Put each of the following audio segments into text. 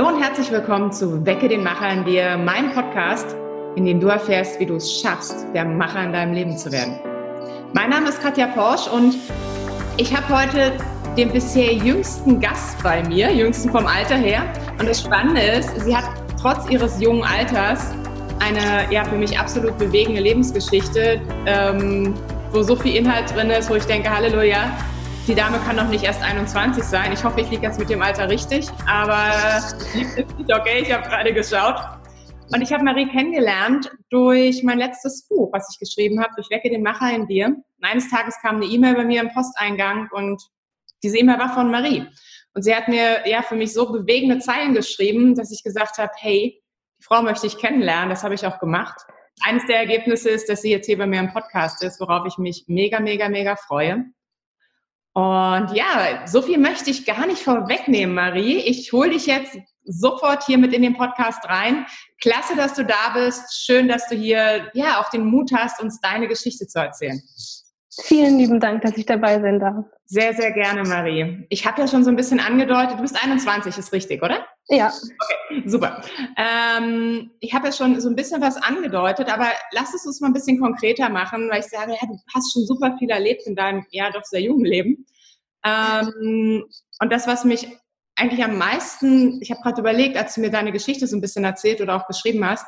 Hallo und herzlich willkommen zu Wecke den Macher in dir, meinem Podcast, in dem du erfährst, wie du es schaffst, der Macher in deinem Leben zu werden. Mein Name ist Katja Porsch und ich habe heute den bisher jüngsten Gast bei mir, jüngsten vom Alter her. Und das Spannende ist, sie hat trotz ihres jungen Alters eine ja, für mich absolut bewegende Lebensgeschichte, ähm, wo so viel Inhalt drin ist, wo ich denke, Halleluja, die Dame kann doch nicht erst 21 sein. Ich hoffe, ich liege jetzt mit dem Alter richtig, aber okay, ich habe gerade geschaut. Und ich habe Marie kennengelernt durch mein letztes Buch, was ich geschrieben habe, durch Wecke den Macher in dir. Und eines Tages kam eine E-Mail bei mir im Posteingang und diese E-Mail war von Marie. Und sie hat mir ja für mich so bewegende Zeilen geschrieben, dass ich gesagt habe, hey, die Frau möchte ich kennenlernen. Das habe ich auch gemacht. Eines der Ergebnisse ist, dass sie jetzt hier bei mir im Podcast ist, worauf ich mich mega, mega, mega freue. Und ja, so viel möchte ich gar nicht vorwegnehmen, Marie. Ich hole dich jetzt sofort hier mit in den Podcast rein. Klasse, dass du da bist. Schön, dass du hier ja auch den Mut hast, uns deine Geschichte zu erzählen. Vielen lieben Dank, dass ich dabei sein darf. Sehr, sehr gerne, Marie. Ich habe ja schon so ein bisschen angedeutet, du bist 21, ist richtig, oder? Ja. Okay, super. Ähm, ich habe ja schon so ein bisschen was angedeutet, aber lass es uns mal ein bisschen konkreter machen, weil ich sage, ja, du hast schon super viel erlebt in deinem, ja, doch sehr jungen Leben. Ähm, und das, was mich eigentlich am meisten, ich habe gerade überlegt, als du mir deine Geschichte so ein bisschen erzählt oder auch beschrieben hast,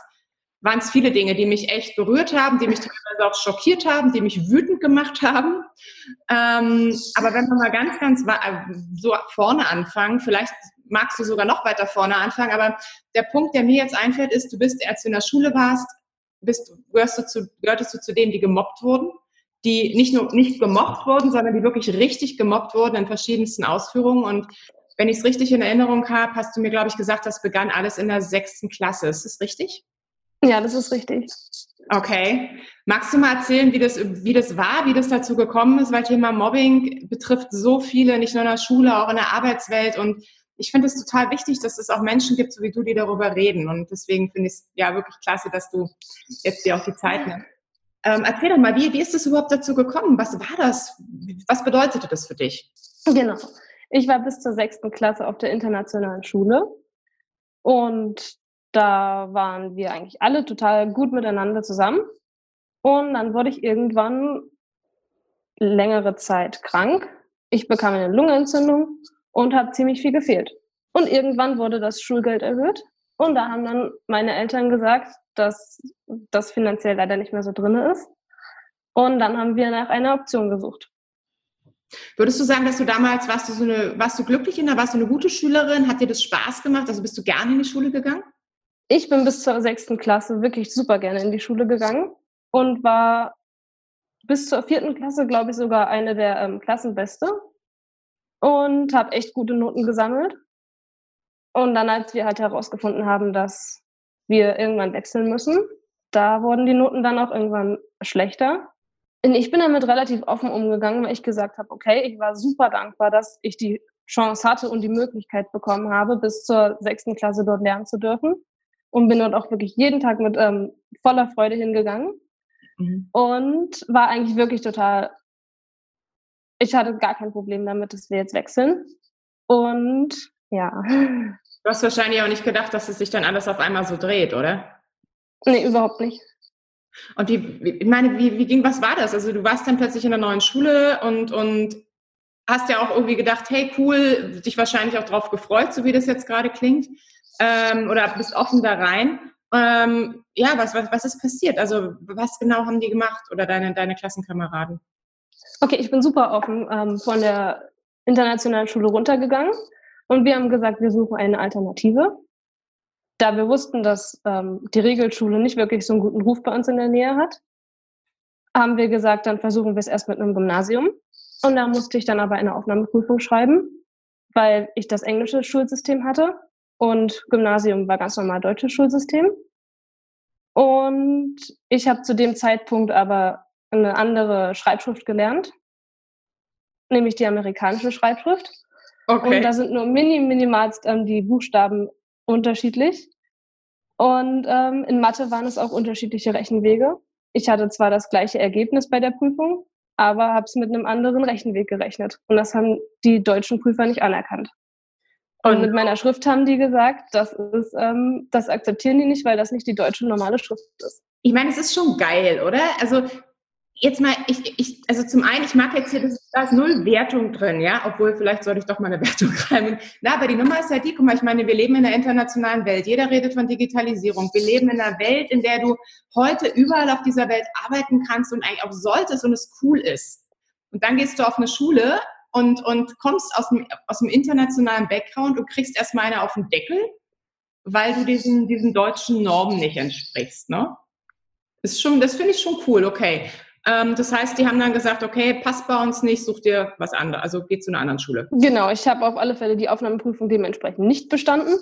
waren es viele Dinge, die mich echt berührt haben, die mich teilweise auch schockiert haben, die mich wütend gemacht haben. Ähm, aber wenn wir mal ganz, ganz äh, so vorne anfangen, vielleicht magst du sogar noch weiter vorne anfangen, aber der Punkt, der mir jetzt einfällt, ist, du bist, als du in der Schule warst, bist, gehörst du zu, gehörtest du zu denen, die gemobbt wurden, die nicht nur nicht gemobbt wurden, sondern die wirklich richtig gemobbt wurden in verschiedensten Ausführungen. Und wenn ich es richtig in Erinnerung habe, hast du mir, glaube ich, gesagt, das begann alles in der sechsten Klasse. Ist das richtig? Ja, das ist richtig. Okay. Magst du mal erzählen, wie das, wie das war, wie das dazu gekommen ist? Weil Thema Mobbing betrifft so viele, nicht nur in der Schule, auch in der Arbeitswelt. Und ich finde es total wichtig, dass es auch Menschen gibt, so wie du, die darüber reden. Und deswegen finde ich es ja wirklich klasse, dass du jetzt dir auch die Zeit nimmst. Ähm, erzähl doch mal, wie, wie ist es überhaupt dazu gekommen? Was war das? Was bedeutete das für dich? Genau. Ich war bis zur sechsten Klasse auf der internationalen Schule. Und da waren wir eigentlich alle total gut miteinander zusammen. Und dann wurde ich irgendwann längere Zeit krank. Ich bekam eine Lungenentzündung und habe ziemlich viel gefehlt. Und irgendwann wurde das Schulgeld erhöht. Und da haben dann meine Eltern gesagt, dass das finanziell leider nicht mehr so drin ist. Und dann haben wir nach einer Option gesucht. Würdest du sagen, dass du damals warst du so eine, warst du glücklich in der, warst du eine gute Schülerin? Hat dir das Spaß gemacht? Also bist du gerne in die Schule gegangen? Ich bin bis zur sechsten Klasse wirklich super gerne in die Schule gegangen und war bis zur vierten Klasse, glaube ich, sogar eine der ähm, Klassenbeste und habe echt gute Noten gesammelt. Und dann, als wir halt herausgefunden haben, dass wir irgendwann wechseln müssen, da wurden die Noten dann auch irgendwann schlechter. Und ich bin damit relativ offen umgegangen, weil ich gesagt habe, okay, ich war super dankbar, dass ich die Chance hatte und die Möglichkeit bekommen habe, bis zur sechsten Klasse dort lernen zu dürfen und bin dort auch wirklich jeden Tag mit ähm, voller Freude hingegangen mhm. und war eigentlich wirklich total, ich hatte gar kein Problem damit, dass wir jetzt wechseln. Und ja. Du hast wahrscheinlich auch nicht gedacht, dass es sich dann alles auf einmal so dreht, oder? Nee, überhaupt nicht. Und wie, ich meine, wie, wie ging, was war das? Also du warst dann plötzlich in der neuen Schule und, und hast ja auch irgendwie gedacht, hey cool, dich wahrscheinlich auch drauf gefreut, so wie das jetzt gerade klingt ähm, oder bist offen da rein. Ähm, ja, was, was, was ist passiert? Also was genau haben die gemacht oder deine, deine Klassenkameraden? Okay, ich bin super offen ähm, von der internationalen Schule runtergegangen und wir haben gesagt, wir suchen eine Alternative. Da wir wussten, dass ähm, die Regelschule nicht wirklich so einen guten Ruf bei uns in der Nähe hat, haben wir gesagt, dann versuchen wir es erst mit einem Gymnasium. Und da musste ich dann aber eine Aufnahmeprüfung schreiben, weil ich das englische Schulsystem hatte und Gymnasium war ganz normal deutsches Schulsystem. Und ich habe zu dem Zeitpunkt aber eine andere Schreibschrift gelernt, nämlich die amerikanische Schreibschrift. Okay. Und da sind nur mini, minimalst ähm, die Buchstaben unterschiedlich. Und ähm, in Mathe waren es auch unterschiedliche Rechenwege. Ich hatte zwar das gleiche Ergebnis bei der Prüfung, aber habe es mit einem anderen Rechenweg gerechnet. Und das haben die deutschen Prüfer nicht anerkannt. Und, und mit meiner Schrift haben die gesagt, das, ist, ähm, das akzeptieren die nicht, weil das nicht die deutsche normale Schrift ist. Ich meine, es ist schon geil, oder? Also jetzt mal, ich, ich, also zum einen, ich mag jetzt hier, das, da ist null Wertung drin, ja, obwohl vielleicht sollte ich doch mal eine Wertung schreiben. Na, aber die Nummer ist halt die, guck mal, ich meine, wir leben in einer internationalen Welt. Jeder redet von Digitalisierung. Wir leben in einer Welt, in der du heute überall auf dieser Welt arbeiten kannst und eigentlich auch solltest und es cool ist. Und dann gehst du auf eine Schule und, und kommst aus dem, aus dem internationalen Background und kriegst erstmal eine auf den Deckel, weil du diesen, diesen deutschen Normen nicht entsprichst, ne? Ist schon, das finde ich schon cool, okay. Ähm, das heißt, die haben dann gesagt, okay, passt bei uns nicht, such dir was anderes, also geh zu einer anderen Schule. Genau, ich habe auf alle Fälle die Aufnahmeprüfung dementsprechend nicht bestanden.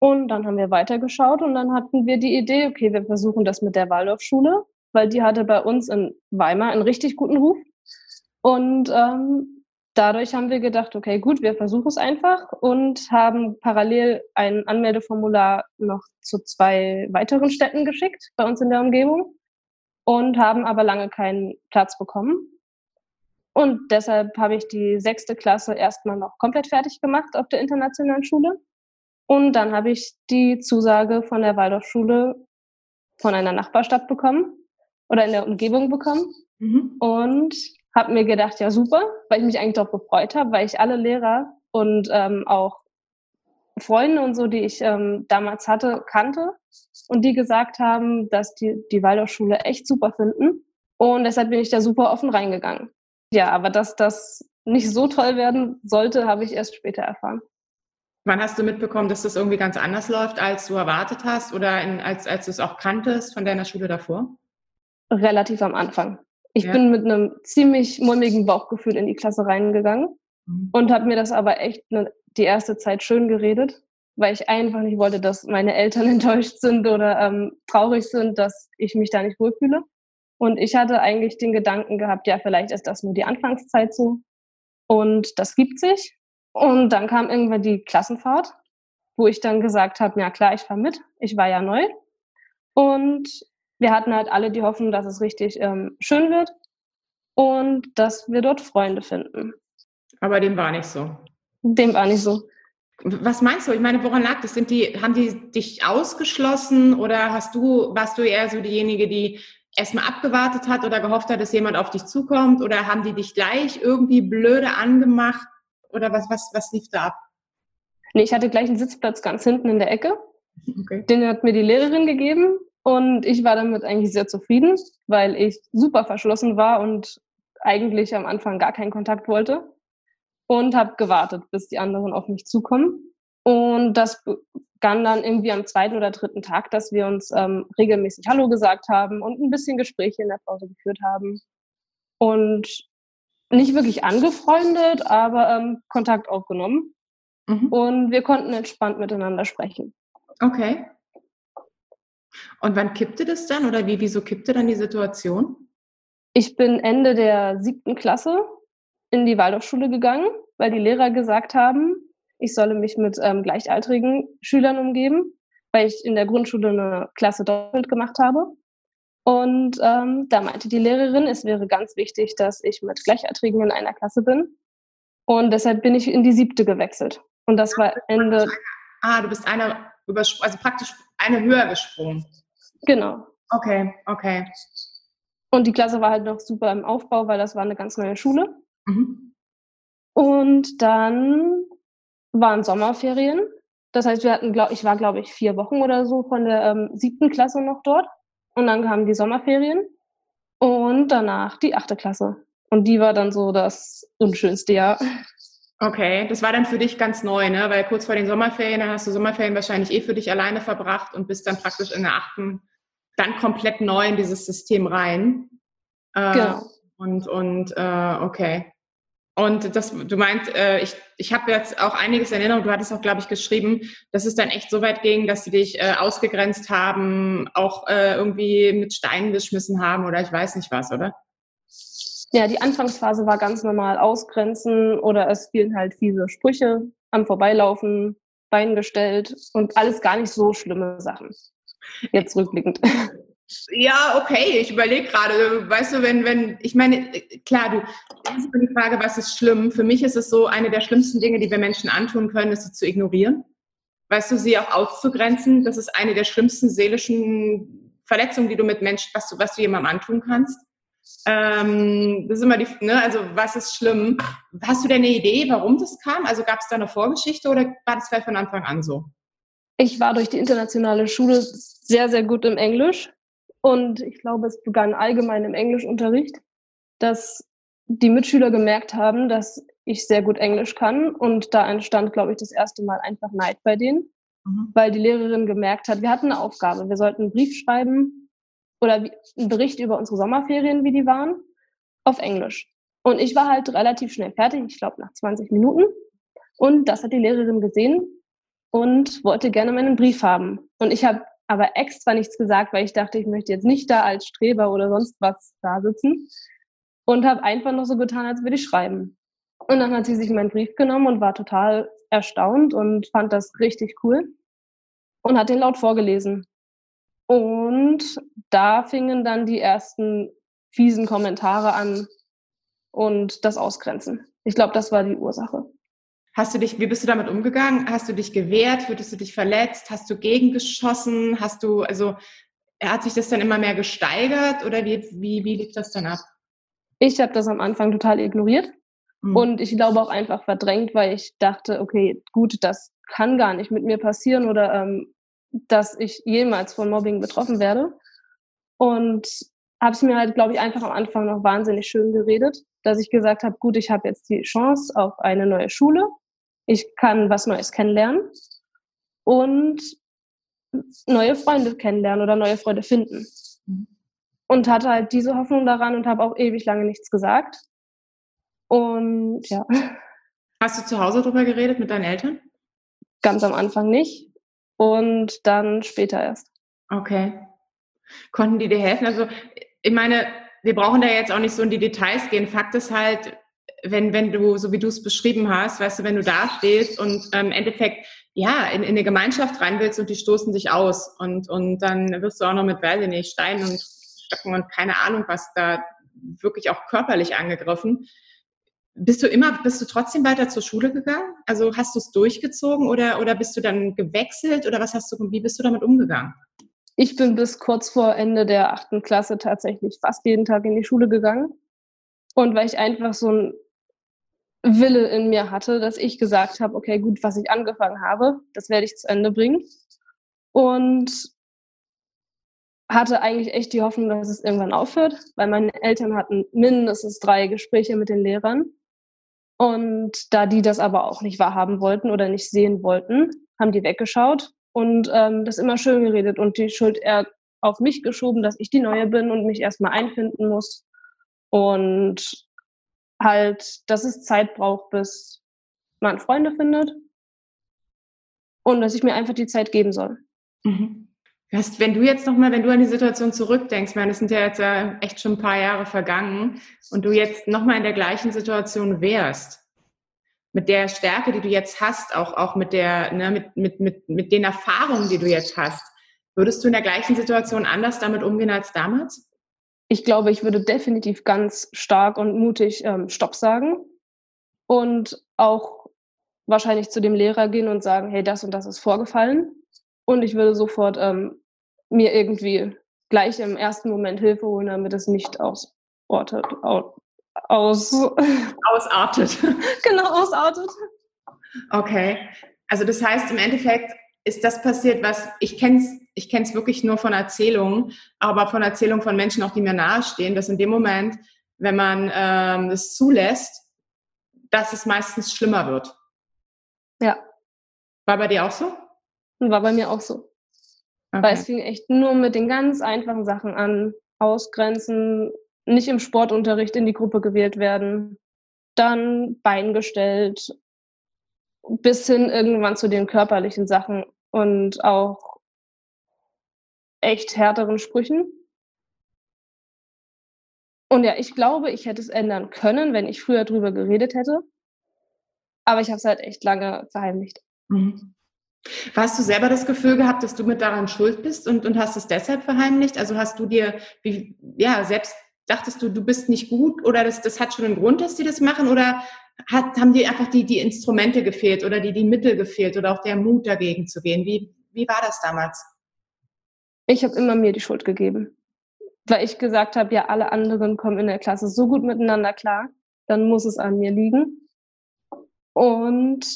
Und dann haben wir weitergeschaut und dann hatten wir die Idee, okay, wir versuchen das mit der Waldorfschule, weil die hatte bei uns in Weimar einen richtig guten Ruf. Und ähm, dadurch haben wir gedacht, okay, gut, wir versuchen es einfach und haben parallel ein Anmeldeformular noch zu zwei weiteren Städten geschickt bei uns in der Umgebung und haben aber lange keinen Platz bekommen. Und deshalb habe ich die sechste Klasse erstmal noch komplett fertig gemacht auf der internationalen Schule. Und dann habe ich die Zusage von der Waldorfschule von einer Nachbarstadt bekommen oder in der Umgebung bekommen. Mhm. Und habe mir gedacht, ja super, weil ich mich eigentlich darauf gefreut habe, weil ich alle Lehrer und ähm, auch Freunde und so, die ich ähm, damals hatte, kannte und die gesagt haben, dass die die Waldorfschule echt super finden. Und deshalb bin ich da super offen reingegangen. Ja, aber dass das nicht so toll werden sollte, habe ich erst später erfahren. Wann hast du mitbekommen, dass das irgendwie ganz anders läuft, als du erwartet hast oder in, als, als du es auch kanntest von deiner Schule davor? Relativ am Anfang. Ich ja. bin mit einem ziemlich mulmigen Bauchgefühl in die Klasse reingegangen mhm. und habe mir das aber echt eine die erste Zeit schön geredet, weil ich einfach nicht wollte, dass meine Eltern enttäuscht sind oder ähm, traurig sind, dass ich mich da nicht wohlfühle. Und ich hatte eigentlich den Gedanken gehabt, ja, vielleicht ist das nur die Anfangszeit so. Und das gibt sich. Und dann kam irgendwann die Klassenfahrt, wo ich dann gesagt habe, ja klar, ich fahre mit. Ich war ja neu. Und wir hatten halt alle die Hoffnung, dass es richtig ähm, schön wird und dass wir dort Freunde finden. Aber dem war nicht so. Dem war nicht so. Was meinst du? Ich meine, woran lag das? Sind die, haben die dich ausgeschlossen oder hast du, warst du eher so diejenige, die erstmal abgewartet hat oder gehofft hat, dass jemand auf dich zukommt? Oder haben die dich gleich irgendwie blöde angemacht? Oder was, was, was lief da ab? Nee, ich hatte gleich einen Sitzplatz ganz hinten in der Ecke. Okay. Den hat mir die Lehrerin gegeben und ich war damit eigentlich sehr zufrieden, weil ich super verschlossen war und eigentlich am Anfang gar keinen Kontakt wollte und habe gewartet, bis die anderen auf mich zukommen. Und das begann dann irgendwie am zweiten oder dritten Tag, dass wir uns ähm, regelmäßig Hallo gesagt haben und ein bisschen Gespräche in der Pause geführt haben. Und nicht wirklich angefreundet, aber ähm, Kontakt aufgenommen. Mhm. Und wir konnten entspannt miteinander sprechen. Okay. Und wann kippte das dann oder wie, wieso kippte dann die Situation? Ich bin Ende der siebten Klasse in die Waldorfschule gegangen, weil die Lehrer gesagt haben, ich solle mich mit ähm, gleichaltrigen Schülern umgeben, weil ich in der Grundschule eine Klasse doppelt gemacht habe. Und ähm, da meinte die Lehrerin, es wäre ganz wichtig, dass ich mit Gleichaltrigen in einer Klasse bin. Und deshalb bin ich in die siebte gewechselt. Und das war Ende. Ah, du bist eine also praktisch eine höher gesprungen. Genau. Okay, okay. Und die Klasse war halt noch super im Aufbau, weil das war eine ganz neue Schule. Mhm. Und dann waren Sommerferien. Das heißt, wir hatten, glaub, ich war, glaube ich, vier Wochen oder so von der ähm, siebten Klasse noch dort. Und dann kamen die Sommerferien und danach die achte Klasse. Und die war dann so das unschönste Jahr. Okay, das war dann für dich ganz neu, ne? Weil kurz vor den Sommerferien, dann hast du Sommerferien wahrscheinlich eh für dich alleine verbracht und bist dann praktisch in der achten dann komplett neu in dieses System rein. Äh, genau. Und, und äh, okay. Und das, du meinst, äh, ich, ich habe jetzt auch einiges in Erinnerung, du hattest auch, glaube ich, geschrieben, dass es dann echt so weit ging, dass sie dich äh, ausgegrenzt haben, auch äh, irgendwie mit Steinen geschmissen haben oder ich weiß nicht was, oder? Ja, die Anfangsphase war ganz normal ausgrenzen oder es fielen halt fiese Sprüche am Vorbeilaufen, Bein gestellt und alles gar nicht so schlimme Sachen. Jetzt rückblickend. Ja, okay, ich überlege gerade, weißt du, wenn, wenn, ich meine, klar, du, das ist die Frage, was ist schlimm? Für mich ist es so, eine der schlimmsten Dinge, die wir Menschen antun können, ist sie zu ignorieren. Weißt du, sie auch auszugrenzen, das ist eine der schlimmsten seelischen Verletzungen, die du mit Menschen, was du, was du jemandem antun kannst. Ähm, das ist immer die, ne, also was ist schlimm? Hast du denn eine Idee, warum das kam? Also gab es da eine Vorgeschichte oder war das vielleicht von Anfang an so? Ich war durch die internationale Schule sehr, sehr gut im Englisch und ich glaube, es begann allgemein im Englischunterricht, dass die Mitschüler gemerkt haben, dass ich sehr gut Englisch kann. Und da entstand, glaube ich, das erste Mal einfach Neid bei denen, mhm. weil die Lehrerin gemerkt hat, wir hatten eine Aufgabe. Wir sollten einen Brief schreiben oder einen Bericht über unsere Sommerferien, wie die waren, auf Englisch. Und ich war halt relativ schnell fertig, ich glaube nach 20 Minuten. Und das hat die Lehrerin gesehen und wollte gerne meinen Brief haben. Und ich habe aber extra nichts gesagt, weil ich dachte, ich möchte jetzt nicht da als Streber oder sonst was da sitzen und habe einfach noch so getan, als würde ich schreiben. Und dann hat sie sich meinen Brief genommen und war total erstaunt und fand das richtig cool und hat den laut vorgelesen. Und da fingen dann die ersten fiesen Kommentare an und das Ausgrenzen. Ich glaube, das war die Ursache. Hast du dich, wie bist du damit umgegangen? Hast du dich gewehrt? Würdest du dich verletzt? Hast du gegengeschossen? Hast du, also hat sich das dann immer mehr gesteigert oder wie, wie, wie lief das dann ab? Ich habe das am Anfang total ignoriert mhm. und ich glaube auch einfach verdrängt, weil ich dachte, okay, gut, das kann gar nicht mit mir passieren oder ähm, dass ich jemals von Mobbing betroffen werde. Und habe es mir halt, glaube ich, einfach am Anfang noch wahnsinnig schön geredet, dass ich gesagt habe, gut, ich habe jetzt die Chance auf eine neue Schule ich kann was Neues kennenlernen und neue Freunde kennenlernen oder neue Freunde finden. Und hatte halt diese Hoffnung daran und habe auch ewig lange nichts gesagt. Und ja. Hast du zu Hause darüber geredet mit deinen Eltern? Ganz am Anfang nicht und dann später erst. Okay. Konnten die dir helfen? Also, ich meine, wir brauchen da jetzt auch nicht so in die Details gehen. Fakt ist halt, wenn, wenn du, so wie du es beschrieben hast, weißt du, wenn du da stehst und ähm, im Endeffekt, ja, in, in eine Gemeinschaft rein willst und die stoßen sich aus und, und dann wirst du auch noch mit, weiß ich nicht, Steinen und Stöcken und keine Ahnung, was da wirklich auch körperlich angegriffen. Bist du immer, bist du trotzdem weiter zur Schule gegangen? Also hast du es durchgezogen oder, oder bist du dann gewechselt oder was hast du, wie bist du damit umgegangen? Ich bin bis kurz vor Ende der achten Klasse tatsächlich fast jeden Tag in die Schule gegangen. Und weil ich einfach so ein Wille in mir hatte, dass ich gesagt habe, okay, gut, was ich angefangen habe, das werde ich zu Ende bringen. Und hatte eigentlich echt die Hoffnung, dass es irgendwann aufhört, weil meine Eltern hatten mindestens drei Gespräche mit den Lehrern. Und da die das aber auch nicht wahrhaben wollten oder nicht sehen wollten, haben die weggeschaut und ähm, das immer schön geredet und die Schuld eher auf mich geschoben, dass ich die Neue bin und mich erstmal einfinden muss. Und halt, dass es Zeit braucht, bis man Freunde findet und dass ich mir einfach die Zeit geben soll. Mhm. Hast, wenn du jetzt nochmal, wenn du an die Situation zurückdenkst, meine, es sind ja jetzt ja echt schon ein paar Jahre vergangen und du jetzt nochmal in der gleichen Situation wärst, mit der Stärke, die du jetzt hast, auch, auch mit, der, ne, mit, mit, mit, mit den Erfahrungen, die du jetzt hast, würdest du in der gleichen Situation anders damit umgehen als damals? ich glaube, ich würde definitiv ganz stark und mutig ähm, Stopp sagen und auch wahrscheinlich zu dem Lehrer gehen und sagen, hey, das und das ist vorgefallen. Und ich würde sofort ähm, mir irgendwie gleich im ersten Moment Hilfe holen, damit es nicht ausortet, aus, aus ausartet. genau, ausartet. Okay. Also das heißt im Endeffekt, ist das passiert, was ich kenne es ich kenn's wirklich nur von Erzählungen, aber von Erzählungen von Menschen, auch die mir nahestehen, dass in dem Moment, wenn man ähm, es zulässt, dass es meistens schlimmer wird. Ja. War bei dir auch so? War bei mir auch so. Okay. Weil es fing echt nur mit den ganz einfachen Sachen an. Ausgrenzen, nicht im Sportunterricht in die Gruppe gewählt werden, dann Bein gestellt, bis hin irgendwann zu den körperlichen Sachen und auch echt härteren Sprüchen. Und ja, ich glaube, ich hätte es ändern können, wenn ich früher drüber geredet hätte. Aber ich habe es halt echt lange verheimlicht. Mhm. Hast du selber das Gefühl gehabt, dass du mit daran schuld bist und, und hast es deshalb verheimlicht? Also hast du dir, wie, ja, selbst dachtest du, du bist nicht gut oder das, das hat schon einen Grund, dass die das machen oder hat, haben dir einfach die, die Instrumente gefehlt oder die, die Mittel gefehlt oder auch der Mut dagegen zu gehen? Wie, wie war das damals? Ich habe immer mir die Schuld gegeben, weil ich gesagt habe, ja, alle anderen kommen in der Klasse so gut miteinander klar, dann muss es an mir liegen. Und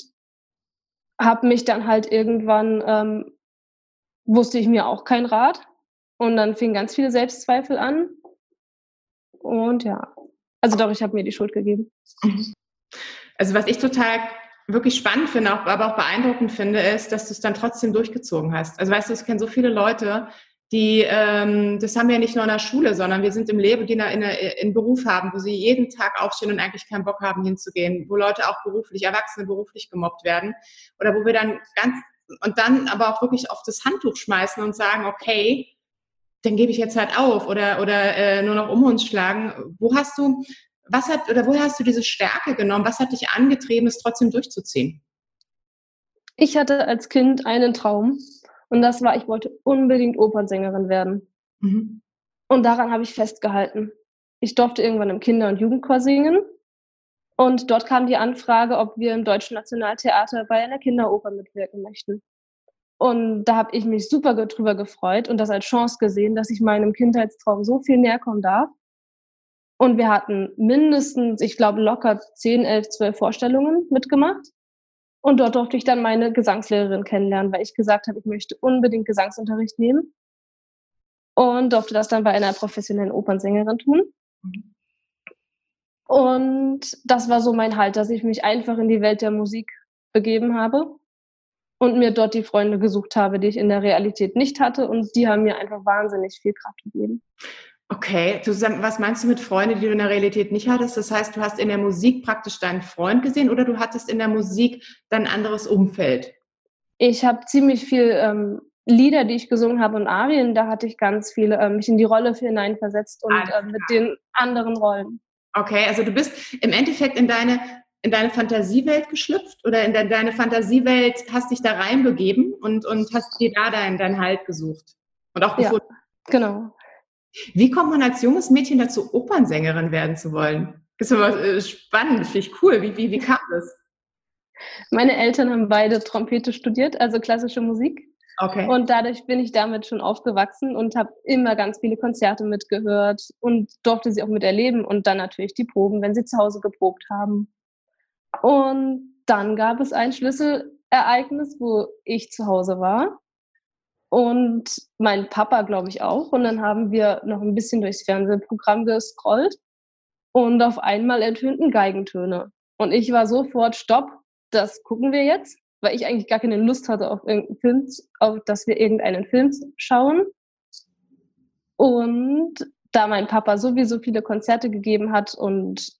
habe mich dann halt irgendwann, ähm, wusste ich mir auch kein Rat. Und dann fingen ganz viele Selbstzweifel an. Und ja, also doch, ich habe mir die Schuld gegeben. Also was ich total wirklich spannend finde, aber auch beeindruckend finde, ist, dass du es dann trotzdem durchgezogen hast. Also weißt du, ich kenne so viele Leute, die, ähm, das haben wir nicht nur in der Schule, sondern wir sind im Leben, die in, einen Beruf haben, wo sie jeden Tag aufstehen und eigentlich keinen Bock haben hinzugehen, wo Leute auch beruflich, Erwachsene beruflich gemobbt werden oder wo wir dann ganz, und dann aber auch wirklich auf das Handtuch schmeißen und sagen, okay, dann gebe ich jetzt halt auf oder, oder äh, nur noch um uns schlagen. Wo hast du, was hat, oder woher hast du diese Stärke genommen? Was hat dich angetrieben, es trotzdem durchzuziehen? Ich hatte als Kind einen Traum und das war, ich wollte unbedingt Opernsängerin werden. Mhm. Und daran habe ich festgehalten. Ich durfte irgendwann im Kinder- und Jugendchor singen. Und dort kam die Anfrage, ob wir im Deutschen Nationaltheater bei einer Kinderoper mitwirken möchten. Und da habe ich mich super drüber gefreut und das als Chance gesehen, dass ich meinem Kindheitstraum so viel näher kommen darf. Und wir hatten mindestens, ich glaube, locker 10, 11, 12 Vorstellungen mitgemacht. Und dort durfte ich dann meine Gesangslehrerin kennenlernen, weil ich gesagt habe, ich möchte unbedingt Gesangsunterricht nehmen. Und durfte das dann bei einer professionellen Opernsängerin tun. Und das war so mein Halt, dass ich mich einfach in die Welt der Musik begeben habe und mir dort die Freunde gesucht habe, die ich in der Realität nicht hatte. Und die haben mir einfach wahnsinnig viel Kraft gegeben. Okay, du, was meinst du mit Freunden, die du in der Realität nicht hattest? Das heißt, du hast in der Musik praktisch deinen Freund gesehen oder du hattest in der Musik dein anderes Umfeld? Ich habe ziemlich viel ähm, Lieder, die ich gesungen habe und Arien, da hatte ich ganz viele, ähm, mich in die Rolle hineinversetzt und äh, mit den anderen Rollen. Okay, also du bist im Endeffekt in deine, in deine Fantasiewelt geschlüpft oder in de, deine Fantasiewelt hast dich da reinbegeben und, und hast dir da deinen dein Halt gesucht und auch gefunden. Ja, genau. Wie kommt man als junges Mädchen dazu, Opernsängerin werden zu wollen? Das ist immer äh, spannend, finde ich cool. Wie, wie, wie kam das? Meine Eltern haben beide Trompete studiert, also klassische Musik. Okay. Und dadurch bin ich damit schon aufgewachsen und habe immer ganz viele Konzerte mitgehört und durfte sie auch miterleben und dann natürlich die Proben, wenn sie zu Hause geprobt haben. Und dann gab es ein Schlüsselereignis, wo ich zu Hause war und mein Papa, glaube ich, auch. Und dann haben wir noch ein bisschen durchs Fernsehprogramm gescrollt und auf einmal ertönten Geigentöne. Und ich war sofort, stopp, das gucken wir jetzt, weil ich eigentlich gar keine Lust hatte auf irgendeinen Film, auf dass wir irgendeinen Film schauen. Und da mein Papa sowieso viele Konzerte gegeben hat und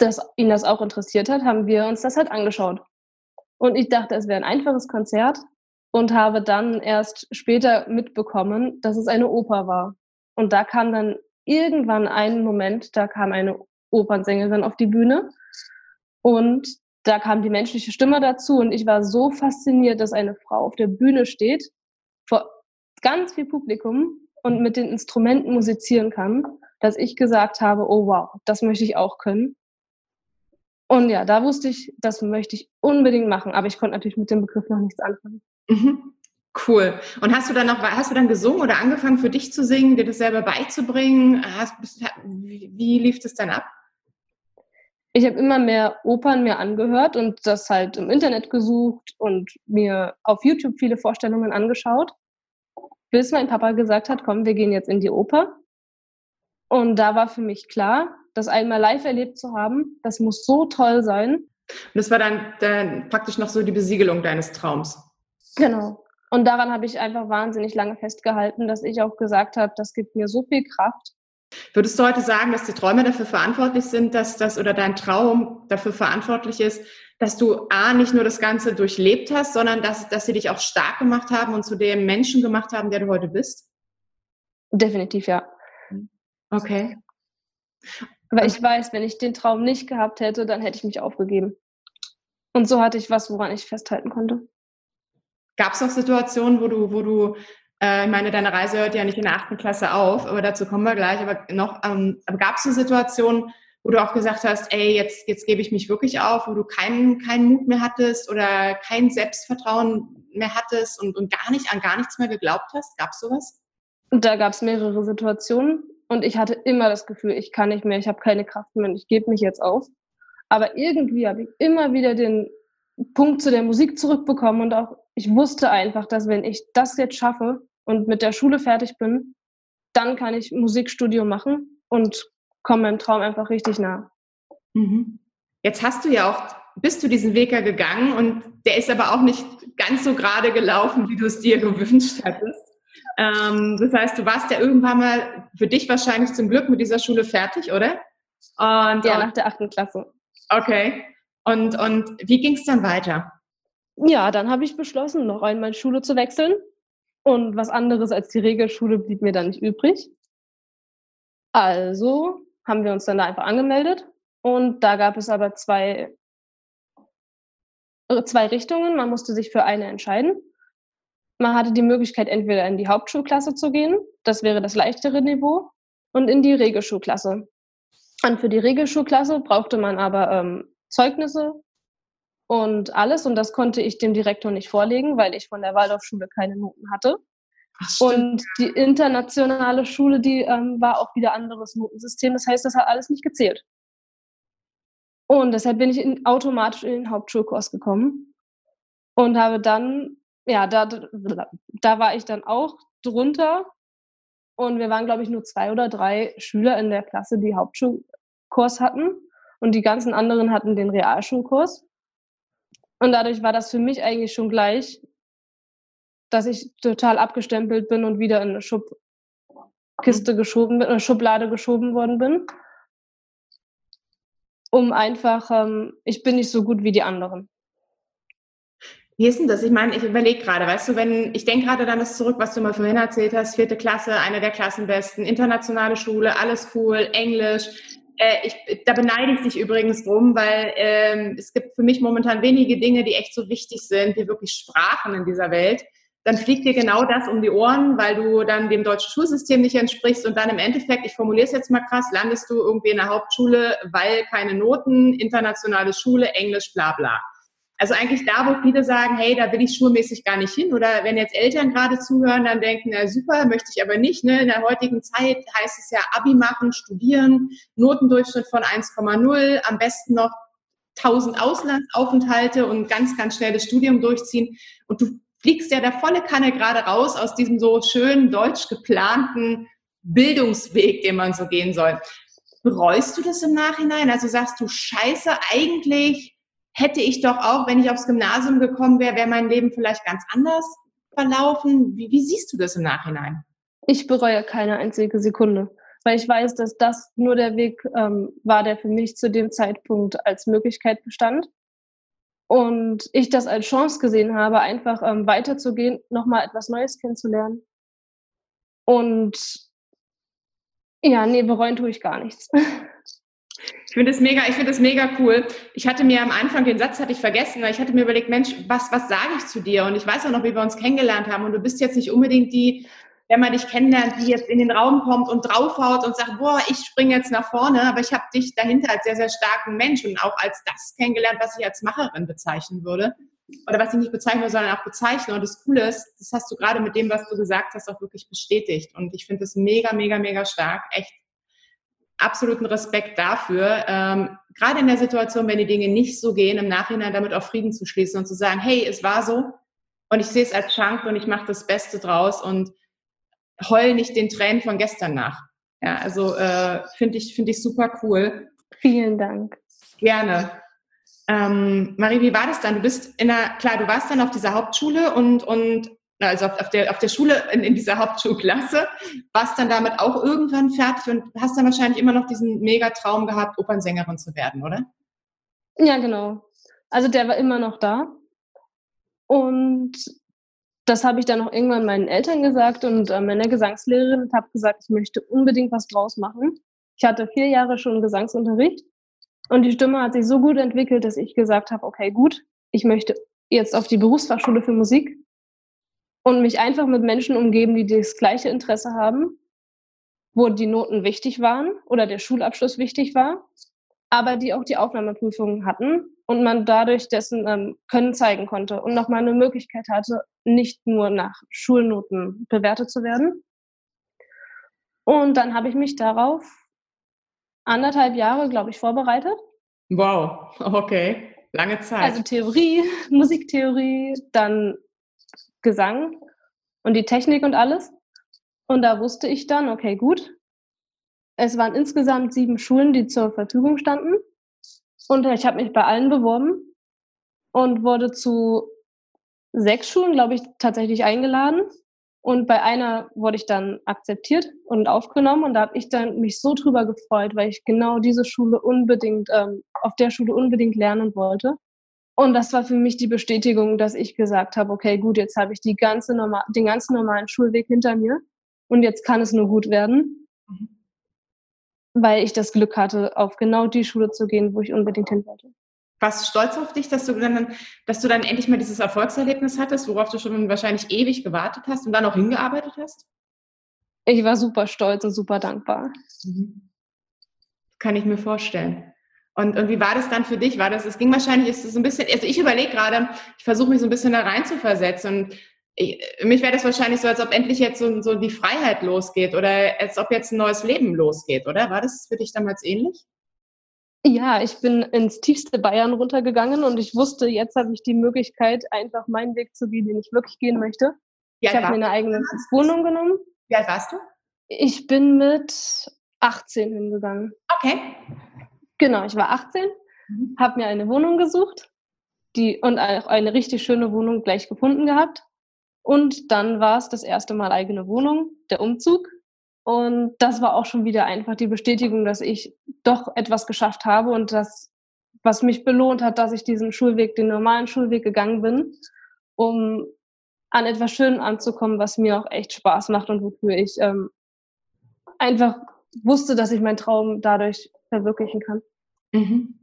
dass ihn das auch interessiert hat, haben wir uns das halt angeschaut. Und ich dachte, es wäre ein einfaches Konzert, und habe dann erst später mitbekommen, dass es eine Oper war. Und da kam dann irgendwann ein Moment, da kam eine Opernsängerin auf die Bühne und da kam die menschliche Stimme dazu und ich war so fasziniert, dass eine Frau auf der Bühne steht, vor ganz viel Publikum und mit den Instrumenten musizieren kann, dass ich gesagt habe, oh wow, das möchte ich auch können. Und ja, da wusste ich, das möchte ich unbedingt machen, aber ich konnte natürlich mit dem Begriff noch nichts anfangen. Mhm. Cool. Und hast du dann noch, hast du dann gesungen oder angefangen für dich zu singen, dir das selber beizubringen? Hast, wie, wie lief das dann ab? Ich habe immer mehr Opern mir angehört und das halt im Internet gesucht und mir auf YouTube viele Vorstellungen angeschaut, bis mein Papa gesagt hat, komm, wir gehen jetzt in die Oper. Und da war für mich klar, das einmal live erlebt zu haben, das muss so toll sein. Und das war dann, dann praktisch noch so die Besiegelung deines Traums. Genau. Und daran habe ich einfach wahnsinnig lange festgehalten, dass ich auch gesagt habe, das gibt mir so viel Kraft. Würdest du heute sagen, dass die Träume dafür verantwortlich sind, dass das oder dein Traum dafür verantwortlich ist, dass du A, nicht nur das Ganze durchlebt hast, sondern dass, dass sie dich auch stark gemacht haben und zu dem Menschen gemacht haben, der du heute bist? Definitiv, ja. Okay. Weil ich weiß, wenn ich den Traum nicht gehabt hätte, dann hätte ich mich aufgegeben. Und so hatte ich was, woran ich festhalten konnte. Gab es auch Situationen, wo du, wo du, äh, ich meine, deine Reise hört ja nicht in der achten Klasse auf, aber dazu kommen wir gleich, aber noch, ähm, aber gab es eine Situation, wo du auch gesagt hast, ey, jetzt, jetzt gebe ich mich wirklich auf, wo du keinen, keinen Mut mehr hattest oder kein Selbstvertrauen mehr hattest und, und gar nicht an gar nichts mehr geglaubt hast? Gab es sowas? Und da gab es mehrere Situationen und ich hatte immer das Gefühl, ich kann nicht mehr, ich habe keine Kraft mehr und ich gebe mich jetzt auf. Aber irgendwie habe ich immer wieder den Punkt zu der Musik zurückbekommen und auch ich wusste einfach, dass wenn ich das jetzt schaffe und mit der Schule fertig bin, dann kann ich Musikstudio machen und komme meinem Traum einfach richtig nah. Mhm. Jetzt hast du ja auch, bist du diesen Weg ja gegangen und der ist aber auch nicht ganz so gerade gelaufen, wie du es dir gewünscht hattest. Ähm, das heißt, du warst ja irgendwann mal für dich wahrscheinlich zum Glück mit dieser Schule fertig, oder? Und, ja, nach der achten Klasse. Okay. Und, und wie ging es dann weiter? Ja, dann habe ich beschlossen, noch einmal Schule zu wechseln. Und was anderes als die Regelschule blieb mir dann nicht übrig. Also haben wir uns dann da einfach angemeldet. Und da gab es aber zwei, äh, zwei Richtungen. Man musste sich für eine entscheiden. Man hatte die Möglichkeit, entweder in die Hauptschulklasse zu gehen, das wäre das leichtere Niveau, und in die Regelschulklasse. Und für die Regelschulklasse brauchte man aber ähm, Zeugnisse und alles. Und das konnte ich dem Direktor nicht vorlegen, weil ich von der Waldorfschule keine Noten hatte. Ach, und die internationale Schule, die ähm, war auch wieder anderes Notensystem. Das heißt, das hat alles nicht gezählt. Und deshalb bin ich in, automatisch in den Hauptschulkurs gekommen und habe dann ja, da, da war ich dann auch drunter. Und wir waren, glaube ich, nur zwei oder drei Schüler in der Klasse, die Hauptschulkurs hatten. Und die ganzen anderen hatten den Realschulkurs. Und dadurch war das für mich eigentlich schon gleich, dass ich total abgestempelt bin und wieder in eine Schubkiste geschoben bin, eine Schublade geschoben worden bin. Um einfach, ähm, ich bin nicht so gut wie die anderen. Wie ist denn das? Ich meine, ich überlege gerade, weißt du, wenn, ich denke gerade dann das zurück, was du mal vorhin erzählt hast, vierte Klasse, eine der Klassenbesten, internationale Schule, alles cool, Englisch. Äh, ich, da beneide ich dich übrigens drum, weil ähm, es gibt für mich momentan wenige Dinge, die echt so wichtig sind, wie wirklich Sprachen in dieser Welt. Dann fliegt dir genau das um die Ohren, weil du dann dem deutschen Schulsystem nicht entsprichst und dann im Endeffekt, ich formuliere es jetzt mal krass, landest du irgendwie in der Hauptschule, weil keine Noten, internationale Schule, Englisch, bla bla. Also eigentlich da, wo viele sagen, hey, da will ich schulmäßig gar nicht hin. Oder wenn jetzt Eltern gerade zuhören, dann denken, na super, möchte ich aber nicht. Ne? In der heutigen Zeit heißt es ja Abi machen, studieren, Notendurchschnitt von 1,0, am besten noch 1000 Auslandsaufenthalte und ganz, ganz schnelles Studium durchziehen. Und du fliegst ja der volle Kanne gerade raus aus diesem so schönen deutsch geplanten Bildungsweg, den man so gehen soll. Bereust du das im Nachhinein? Also sagst du, scheiße, eigentlich hätte ich doch auch, wenn ich aufs Gymnasium gekommen wäre, wäre mein Leben vielleicht ganz anders verlaufen. Wie, wie siehst du das im Nachhinein? Ich bereue keine einzige Sekunde, weil ich weiß, dass das nur der Weg ähm, war, der für mich zu dem Zeitpunkt als Möglichkeit bestand. Und ich das als Chance gesehen habe, einfach ähm, weiterzugehen, nochmal etwas Neues kennenzulernen. Und ja, nee, bereuen tue ich gar nichts. Ich finde es mega, ich finde es mega cool. Ich hatte mir am Anfang den Satz hatte ich vergessen, weil ich hatte mir überlegt, Mensch, was, was sage ich zu dir? Und ich weiß auch noch, wie wir uns kennengelernt haben. Und du bist jetzt nicht unbedingt die, wenn man dich kennenlernt, die jetzt in den Raum kommt und draufhaut und sagt, boah, ich springe jetzt nach vorne. Aber ich habe dich dahinter als sehr, sehr starken Mensch und auch als das kennengelernt, was ich als Macherin bezeichnen würde. Oder was ich nicht bezeichne, sondern auch bezeichne. Und das Coole ist, das hast du gerade mit dem, was du gesagt hast, auch wirklich bestätigt. Und ich finde es mega, mega, mega stark. Echt absoluten Respekt dafür, ähm, gerade in der Situation, wenn die Dinge nicht so gehen, im Nachhinein damit auch Frieden zu schließen und zu sagen, hey, es war so und ich sehe es als Chance und ich mache das Beste draus und heul nicht den Tränen von gestern nach. Ja, also äh, finde ich, finde ich super cool. Vielen Dank. Gerne. Ähm, Marie, wie war das dann? Du bist in der, klar, du warst dann auf dieser Hauptschule und, und also auf, auf, der, auf der Schule in, in dieser Hauptschulklasse, warst dann damit auch irgendwann fertig und hast dann wahrscheinlich immer noch diesen Megatraum gehabt, Opernsängerin zu werden, oder? Ja, genau. Also der war immer noch da. Und das habe ich dann auch irgendwann meinen Eltern gesagt und äh, meiner Gesangslehrerin und habe gesagt, ich möchte unbedingt was draus machen. Ich hatte vier Jahre schon Gesangsunterricht und die Stimme hat sich so gut entwickelt, dass ich gesagt habe, okay, gut, ich möchte jetzt auf die Berufsfachschule für Musik und mich einfach mit Menschen umgeben, die das gleiche Interesse haben, wo die Noten wichtig waren oder der Schulabschluss wichtig war, aber die auch die Aufnahmeprüfungen hatten und man dadurch dessen ähm, Können zeigen konnte und nochmal eine Möglichkeit hatte, nicht nur nach Schulnoten bewertet zu werden. Und dann habe ich mich darauf anderthalb Jahre, glaube ich, vorbereitet. Wow, okay, lange Zeit. Also Theorie, Musiktheorie, dann Gesang und die Technik und alles. Und da wusste ich dann, okay, gut. Es waren insgesamt sieben Schulen, die zur Verfügung standen. Und ich habe mich bei allen beworben und wurde zu sechs Schulen, glaube ich, tatsächlich eingeladen. Und bei einer wurde ich dann akzeptiert und aufgenommen. Und da habe ich dann mich so drüber gefreut, weil ich genau diese Schule unbedingt, ähm, auf der Schule unbedingt lernen wollte. Und das war für mich die Bestätigung, dass ich gesagt habe, okay, gut, jetzt habe ich die ganze normal, den ganzen normalen Schulweg hinter mir und jetzt kann es nur gut werden, mhm. weil ich das Glück hatte, auf genau die Schule zu gehen, wo ich unbedingt hin wollte. Warst du stolz auf dich, dass du dann, dass du dann endlich mal dieses Erfolgserlebnis hattest, worauf du schon wahrscheinlich ewig gewartet hast und dann auch hingearbeitet hast? Ich war super stolz und super dankbar. Mhm. Kann ich mir vorstellen. Und, und wie war das dann für dich? War das, es ging wahrscheinlich, ist es ein bisschen, also ich überlege gerade, ich versuche mich so ein bisschen da rein zu versetzen und ich, für mich wäre das wahrscheinlich so, als ob endlich jetzt so, so die Freiheit losgeht oder als ob jetzt ein neues Leben losgeht, oder? War das für dich damals ähnlich? Ja, ich bin ins tiefste Bayern runtergegangen und ich wusste, jetzt habe ich die Möglichkeit, einfach meinen Weg zu gehen, den ich wirklich gehen möchte. ich habe mir eine eigene Wohnung genommen. Wie alt warst du? Ich bin mit 18 hingegangen. Okay. Genau, ich war 18, mhm. habe mir eine Wohnung gesucht die, und auch eine richtig schöne Wohnung gleich gefunden gehabt. Und dann war es das erste Mal eigene Wohnung, der Umzug. Und das war auch schon wieder einfach die Bestätigung, dass ich doch etwas geschafft habe und das, was mich belohnt hat, dass ich diesen Schulweg, den normalen Schulweg gegangen bin, um an etwas Schönem anzukommen, was mir auch echt Spaß macht und wofür ich ähm, einfach wusste, dass ich meinen Traum dadurch verwirklichen kann. Mhm.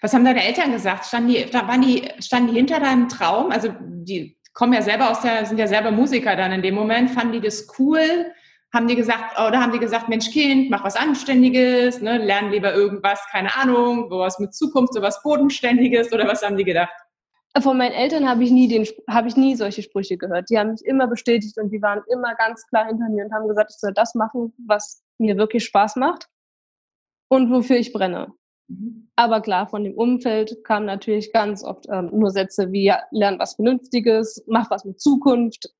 Was haben deine Eltern gesagt? Standen die, waren die, standen die hinter deinem Traum? Also die kommen ja selber aus der, sind ja selber Musiker dann in dem Moment. Fanden die das cool? Haben die gesagt, oder haben die gesagt, Mensch Kind, mach was Anständiges, ne, lern lieber irgendwas, keine Ahnung, sowas mit Zukunft, sowas Bodenständiges oder was haben die gedacht? Von meinen Eltern habe ich nie den, habe ich nie solche Sprüche gehört. Die haben mich immer bestätigt und die waren immer ganz klar hinter mir und haben gesagt, ich soll das machen, was mir wirklich Spaß macht und wofür ich brenne. Mhm. Aber klar, von dem Umfeld kamen natürlich ganz oft ähm, nur Sätze wie, ja, lern was Vernünftiges, mach was mit Zukunft,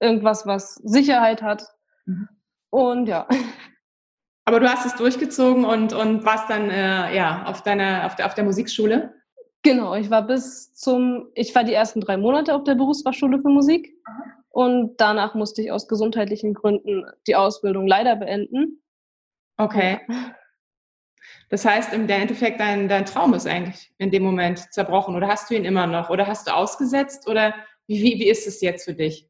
irgendwas, was Sicherheit hat. Mhm. Und ja. Aber du hast es durchgezogen und, und warst dann äh, ja, auf, deiner, auf, der, auf der Musikschule? Genau, ich war bis zum, ich war die ersten drei Monate auf der Berufsfachschule für Musik mhm. und danach musste ich aus gesundheitlichen Gründen die Ausbildung leider beenden. Okay. Das heißt, im Endeffekt, dein, dein Traum ist eigentlich in dem Moment zerbrochen oder hast du ihn immer noch oder hast du ausgesetzt oder wie, wie, wie ist es jetzt für dich?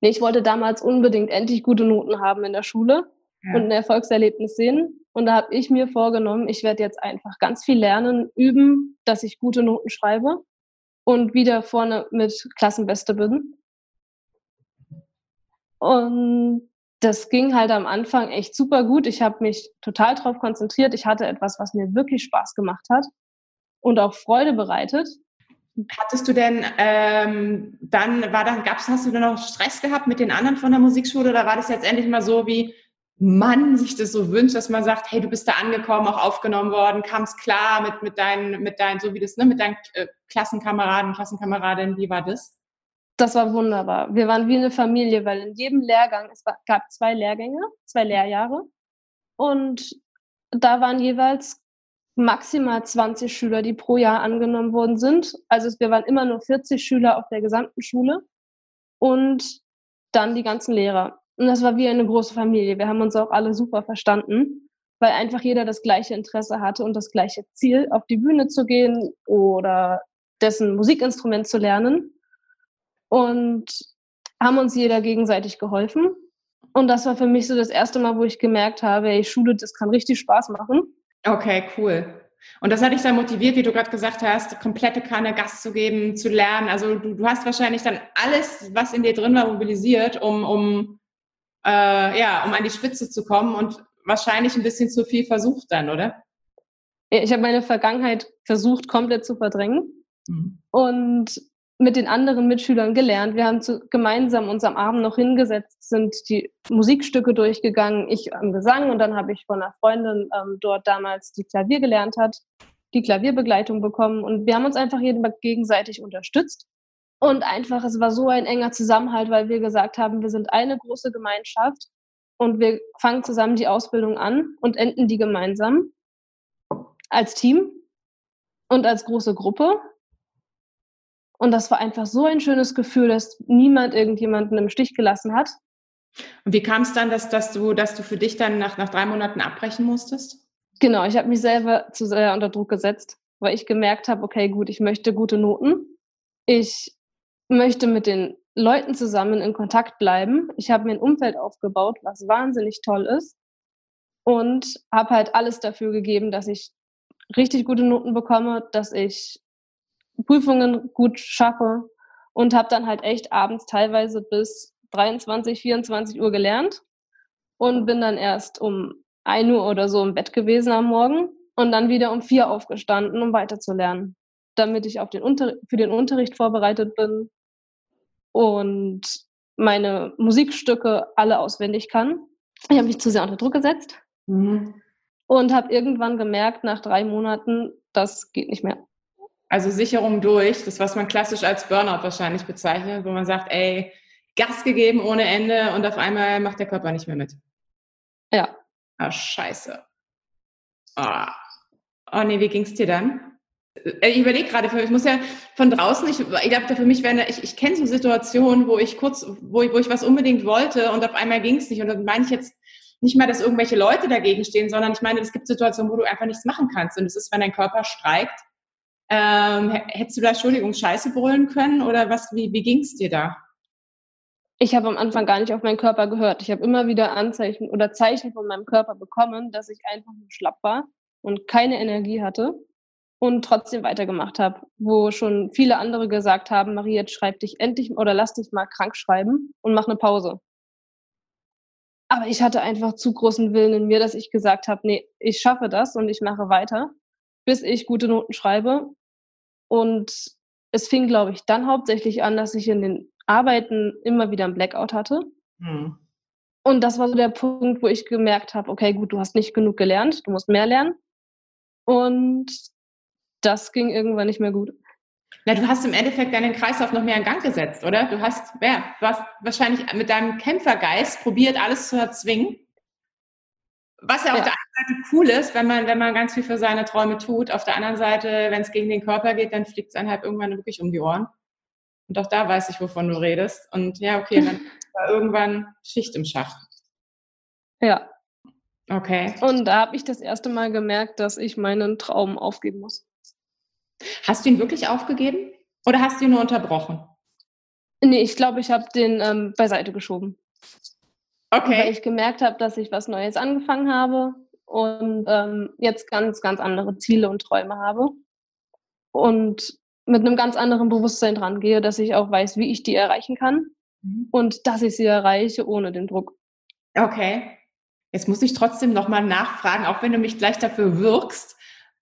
Nee, ich wollte damals unbedingt endlich gute Noten haben in der Schule ja. und ein Erfolgserlebnis sehen. Und da habe ich mir vorgenommen, ich werde jetzt einfach ganz viel lernen, üben, dass ich gute Noten schreibe und wieder vorne mit Klassenbeste bin. Und das ging halt am Anfang echt super gut. Ich habe mich total darauf konzentriert. Ich hatte etwas, was mir wirklich Spaß gemacht hat und auch Freude bereitet. Hattest du denn ähm, dann, war dann, gab's, hast du dann noch Stress gehabt mit den anderen von der Musikschule oder war das jetzt endlich mal so, wie man sich das so wünscht, dass man sagt, hey, du bist da angekommen, auch aufgenommen worden, kam es klar mit, mit deinen, mit deinen, so wie das, ne, mit deinen äh, Klassenkameraden, Klassenkameradinnen, wie war das? Das war wunderbar. Wir waren wie eine Familie, weil in jedem Lehrgang, es gab zwei Lehrgänge, zwei Lehrjahre. Und da waren jeweils maximal 20 Schüler, die pro Jahr angenommen worden sind. Also wir waren immer nur 40 Schüler auf der gesamten Schule und dann die ganzen Lehrer. Und das war wie eine große Familie. Wir haben uns auch alle super verstanden, weil einfach jeder das gleiche Interesse hatte und das gleiche Ziel, auf die Bühne zu gehen oder dessen Musikinstrument zu lernen und haben uns jeder gegenseitig geholfen. Und das war für mich so das erste Mal, wo ich gemerkt habe, ey, Schule, das kann richtig Spaß machen. Okay, cool. Und das hat dich dann motiviert, wie du gerade gesagt hast, komplette Kanne Gas zu geben, zu lernen. Also du, du hast wahrscheinlich dann alles, was in dir drin war, mobilisiert, um, um, äh, ja, um an die Spitze zu kommen und wahrscheinlich ein bisschen zu viel versucht dann, oder? Ich habe meine Vergangenheit versucht, komplett zu verdrängen mhm. und mit den anderen Mitschülern gelernt. Wir haben zu, gemeinsam uns am Abend noch hingesetzt, sind die Musikstücke durchgegangen, ich am Gesang und dann habe ich von einer Freundin ähm, dort damals, die Klavier gelernt hat, die Klavierbegleitung bekommen und wir haben uns einfach jeden gegenseitig unterstützt. Und einfach, es war so ein enger Zusammenhalt, weil wir gesagt haben, wir sind eine große Gemeinschaft und wir fangen zusammen die Ausbildung an und enden die gemeinsam als Team und als große Gruppe. Und das war einfach so ein schönes Gefühl, dass niemand irgendjemanden im Stich gelassen hat. Und wie kam es dann, dass, dass, du, dass du für dich dann nach, nach drei Monaten abbrechen musstest? Genau, ich habe mich selber zu sehr unter Druck gesetzt, weil ich gemerkt habe, okay, gut, ich möchte gute Noten. Ich möchte mit den Leuten zusammen in Kontakt bleiben. Ich habe mir ein Umfeld aufgebaut, was wahnsinnig toll ist. Und habe halt alles dafür gegeben, dass ich richtig gute Noten bekomme, dass ich Prüfungen gut schaffe und habe dann halt echt abends teilweise bis 23, 24 Uhr gelernt und bin dann erst um 1 Uhr oder so im Bett gewesen am Morgen und dann wieder um 4 aufgestanden, um weiterzulernen, damit ich auf den Unter für den Unterricht vorbereitet bin und meine Musikstücke alle auswendig kann. Ich habe mich zu sehr unter Druck gesetzt mhm. und habe irgendwann gemerkt, nach drei Monaten, das geht nicht mehr. Also Sicherung durch, das was man klassisch als Burnout wahrscheinlich bezeichnet, wo man sagt, ey, Gas gegeben ohne Ende und auf einmal macht der Körper nicht mehr mit. Ja, Ah, scheiße. Oh, oh nee, wie ging es dir dann? Äh, ich überlege gerade, ich muss ja von draußen, ich, ich glaube, für mich wäre, ich, ich kenne so Situationen, wo ich kurz, wo ich, wo ich was unbedingt wollte und auf einmal ging es nicht. Und dann meine ich jetzt nicht mal, dass irgendwelche Leute dagegen stehen, sondern ich meine, es gibt Situationen, wo du einfach nichts machen kannst. Und es ist, wenn dein Körper streikt. Ähm, hättest du da, Entschuldigung, Scheiße brüllen können oder was, wie, wie ging es dir da? ich habe am Anfang gar nicht auf meinen Körper gehört. Ich habe immer wieder Anzeichen oder Zeichen von meinem Körper bekommen, dass ich einfach nur schlapp war und keine Energie hatte und trotzdem weitergemacht habe, wo schon viele andere gesagt haben, Marie, jetzt schreib dich endlich oder lass dich mal krank schreiben und mach eine Pause. Aber ich hatte einfach zu großen Willen in mir, dass ich gesagt habe, nee, ich schaffe das und ich mache weiter, bis ich gute Noten schreibe. Und es fing, glaube ich, dann hauptsächlich an, dass ich in den Arbeiten immer wieder ein Blackout hatte. Mhm. Und das war so der Punkt, wo ich gemerkt habe, okay, gut, du hast nicht genug gelernt, du musst mehr lernen. Und das ging irgendwann nicht mehr gut. Na, du hast im Endeffekt deinen Kreislauf noch mehr in Gang gesetzt, oder? Du hast, ja, du hast wahrscheinlich mit deinem Kämpfergeist probiert, alles zu erzwingen. Was ja auf ja. der einen Seite cool ist, wenn man, wenn man ganz viel für seine Träume tut. Auf der anderen Seite, wenn es gegen den Körper geht, dann fliegt es einem halt irgendwann wirklich um die Ohren. Und auch da weiß ich, wovon du redest. Und ja, okay, dann war irgendwann Schicht im Schacht. Ja. Okay. Und da habe ich das erste Mal gemerkt, dass ich meinen Traum aufgeben muss. Hast du ihn wirklich aufgegeben? Oder hast du ihn nur unterbrochen? Nee, ich glaube, ich habe den ähm, beiseite geschoben. Okay. Weil ich gemerkt habe, dass ich was Neues angefangen habe und ähm, jetzt ganz, ganz andere Ziele und Träume habe. Und mit einem ganz anderen Bewusstsein dran gehe, dass ich auch weiß, wie ich die erreichen kann mhm. und dass ich sie erreiche ohne den Druck. Okay. Jetzt muss ich trotzdem nochmal nachfragen, auch wenn du mich gleich dafür wirkst.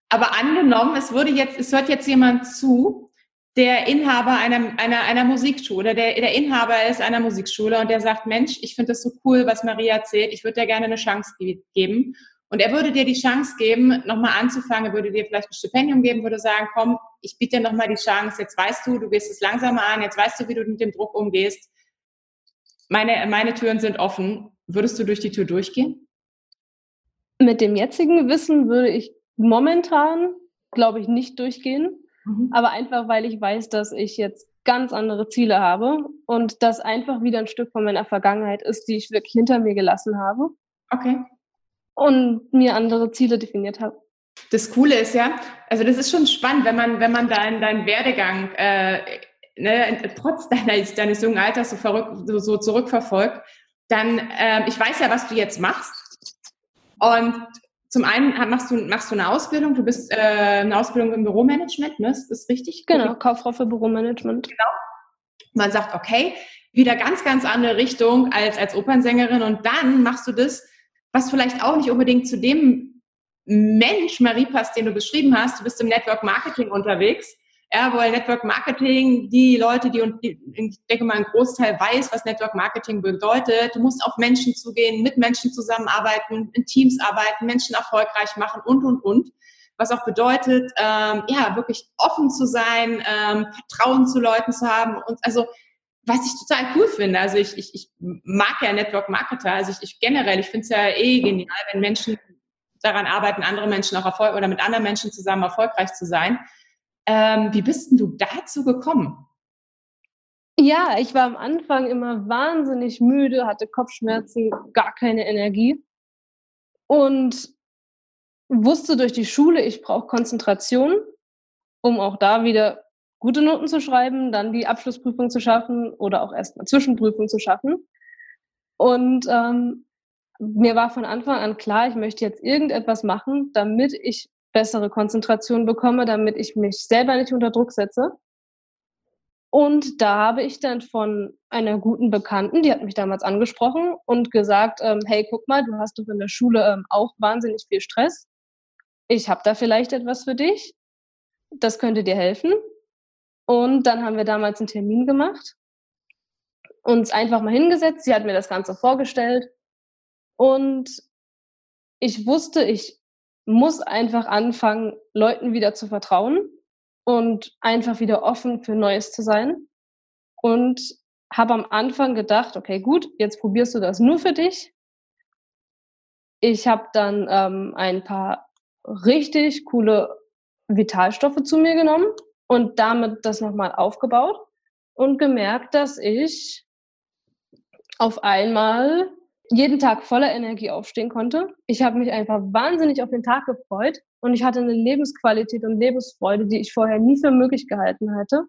Aber angenommen, es würde jetzt, es hört jetzt jemand zu, der Inhaber einer, einer, einer Musikschule, der, der Inhaber ist einer Musikschule und der sagt, Mensch, ich finde das so cool, was Maria erzählt, ich würde dir gerne eine Chance geben. Und er würde dir die Chance geben, nochmal anzufangen, würde dir vielleicht ein Stipendium geben, würde sagen, komm, ich biete dir nochmal die Chance, jetzt weißt du, du gehst es langsamer an, jetzt weißt du, wie du mit dem Druck umgehst. Meine, meine Türen sind offen. Würdest du durch die Tür durchgehen? Mit dem jetzigen Wissen würde ich momentan, glaube ich, nicht durchgehen. Mhm. Aber einfach, weil ich weiß, dass ich jetzt ganz andere Ziele habe und das einfach wieder ein Stück von meiner Vergangenheit ist, die ich wirklich hinter mir gelassen habe. Okay und mir andere Ziele definiert habe. Das Coole ist ja, also das ist schon spannend, wenn man, wenn man deinen dein Werdegang äh, ne, trotz deines, deines jungen Alters so, verrückt, so, so zurückverfolgt, dann, äh, ich weiß ja, was du jetzt machst. Und zum einen machst du, machst du eine Ausbildung, du bist äh, eine Ausbildung im Büromanagement, ne? Ist das richtig? Genau, Kauffrau für Büromanagement. Genau. Man sagt, okay, wieder ganz, ganz andere Richtung als als Opernsängerin und dann machst du das, was vielleicht auch nicht unbedingt zu dem Mensch, Marie passt, den du beschrieben hast. Du bist im Network Marketing unterwegs ja, weil Network Marketing, die Leute, die, ich denke mal, ein Großteil weiß, was Network Marketing bedeutet. Du musst auf Menschen zugehen, mit Menschen zusammenarbeiten, in Teams arbeiten, Menschen erfolgreich machen und, und, und. Was auch bedeutet, ähm, ja, wirklich offen zu sein, ähm, Vertrauen zu Leuten zu haben und also, was ich total cool finde. Also ich, ich, ich mag ja Network Marketer, also ich, ich generell, ich finde es ja eh genial, wenn Menschen daran arbeiten, andere Menschen auch erfolg oder mit anderen Menschen zusammen erfolgreich zu sein. Ähm, wie bist denn du dazu gekommen? Ja, ich war am Anfang immer wahnsinnig müde, hatte Kopfschmerzen, gar keine Energie und wusste durch die Schule, ich brauche Konzentration, um auch da wieder gute Noten zu schreiben, dann die Abschlussprüfung zu schaffen oder auch erstmal Zwischenprüfung zu schaffen. Und ähm, mir war von Anfang an klar, ich möchte jetzt irgendetwas machen, damit ich bessere Konzentration bekomme, damit ich mich selber nicht unter Druck setze. Und da habe ich dann von einer guten Bekannten, die hat mich damals angesprochen und gesagt, ähm, hey, guck mal, du hast doch in der Schule ähm, auch wahnsinnig viel Stress. Ich habe da vielleicht etwas für dich. Das könnte dir helfen. Und dann haben wir damals einen Termin gemacht, uns einfach mal hingesetzt. Sie hat mir das Ganze vorgestellt. Und ich wusste, ich muss einfach anfangen, Leuten wieder zu vertrauen und einfach wieder offen für Neues zu sein. Und habe am Anfang gedacht, okay, gut, jetzt probierst du das nur für dich. Ich habe dann ähm, ein paar richtig coole Vitalstoffe zu mir genommen und damit das nochmal aufgebaut und gemerkt, dass ich auf einmal jeden Tag voller Energie aufstehen konnte. Ich habe mich einfach wahnsinnig auf den Tag gefreut und ich hatte eine Lebensqualität und Lebensfreude, die ich vorher nie für möglich gehalten hätte.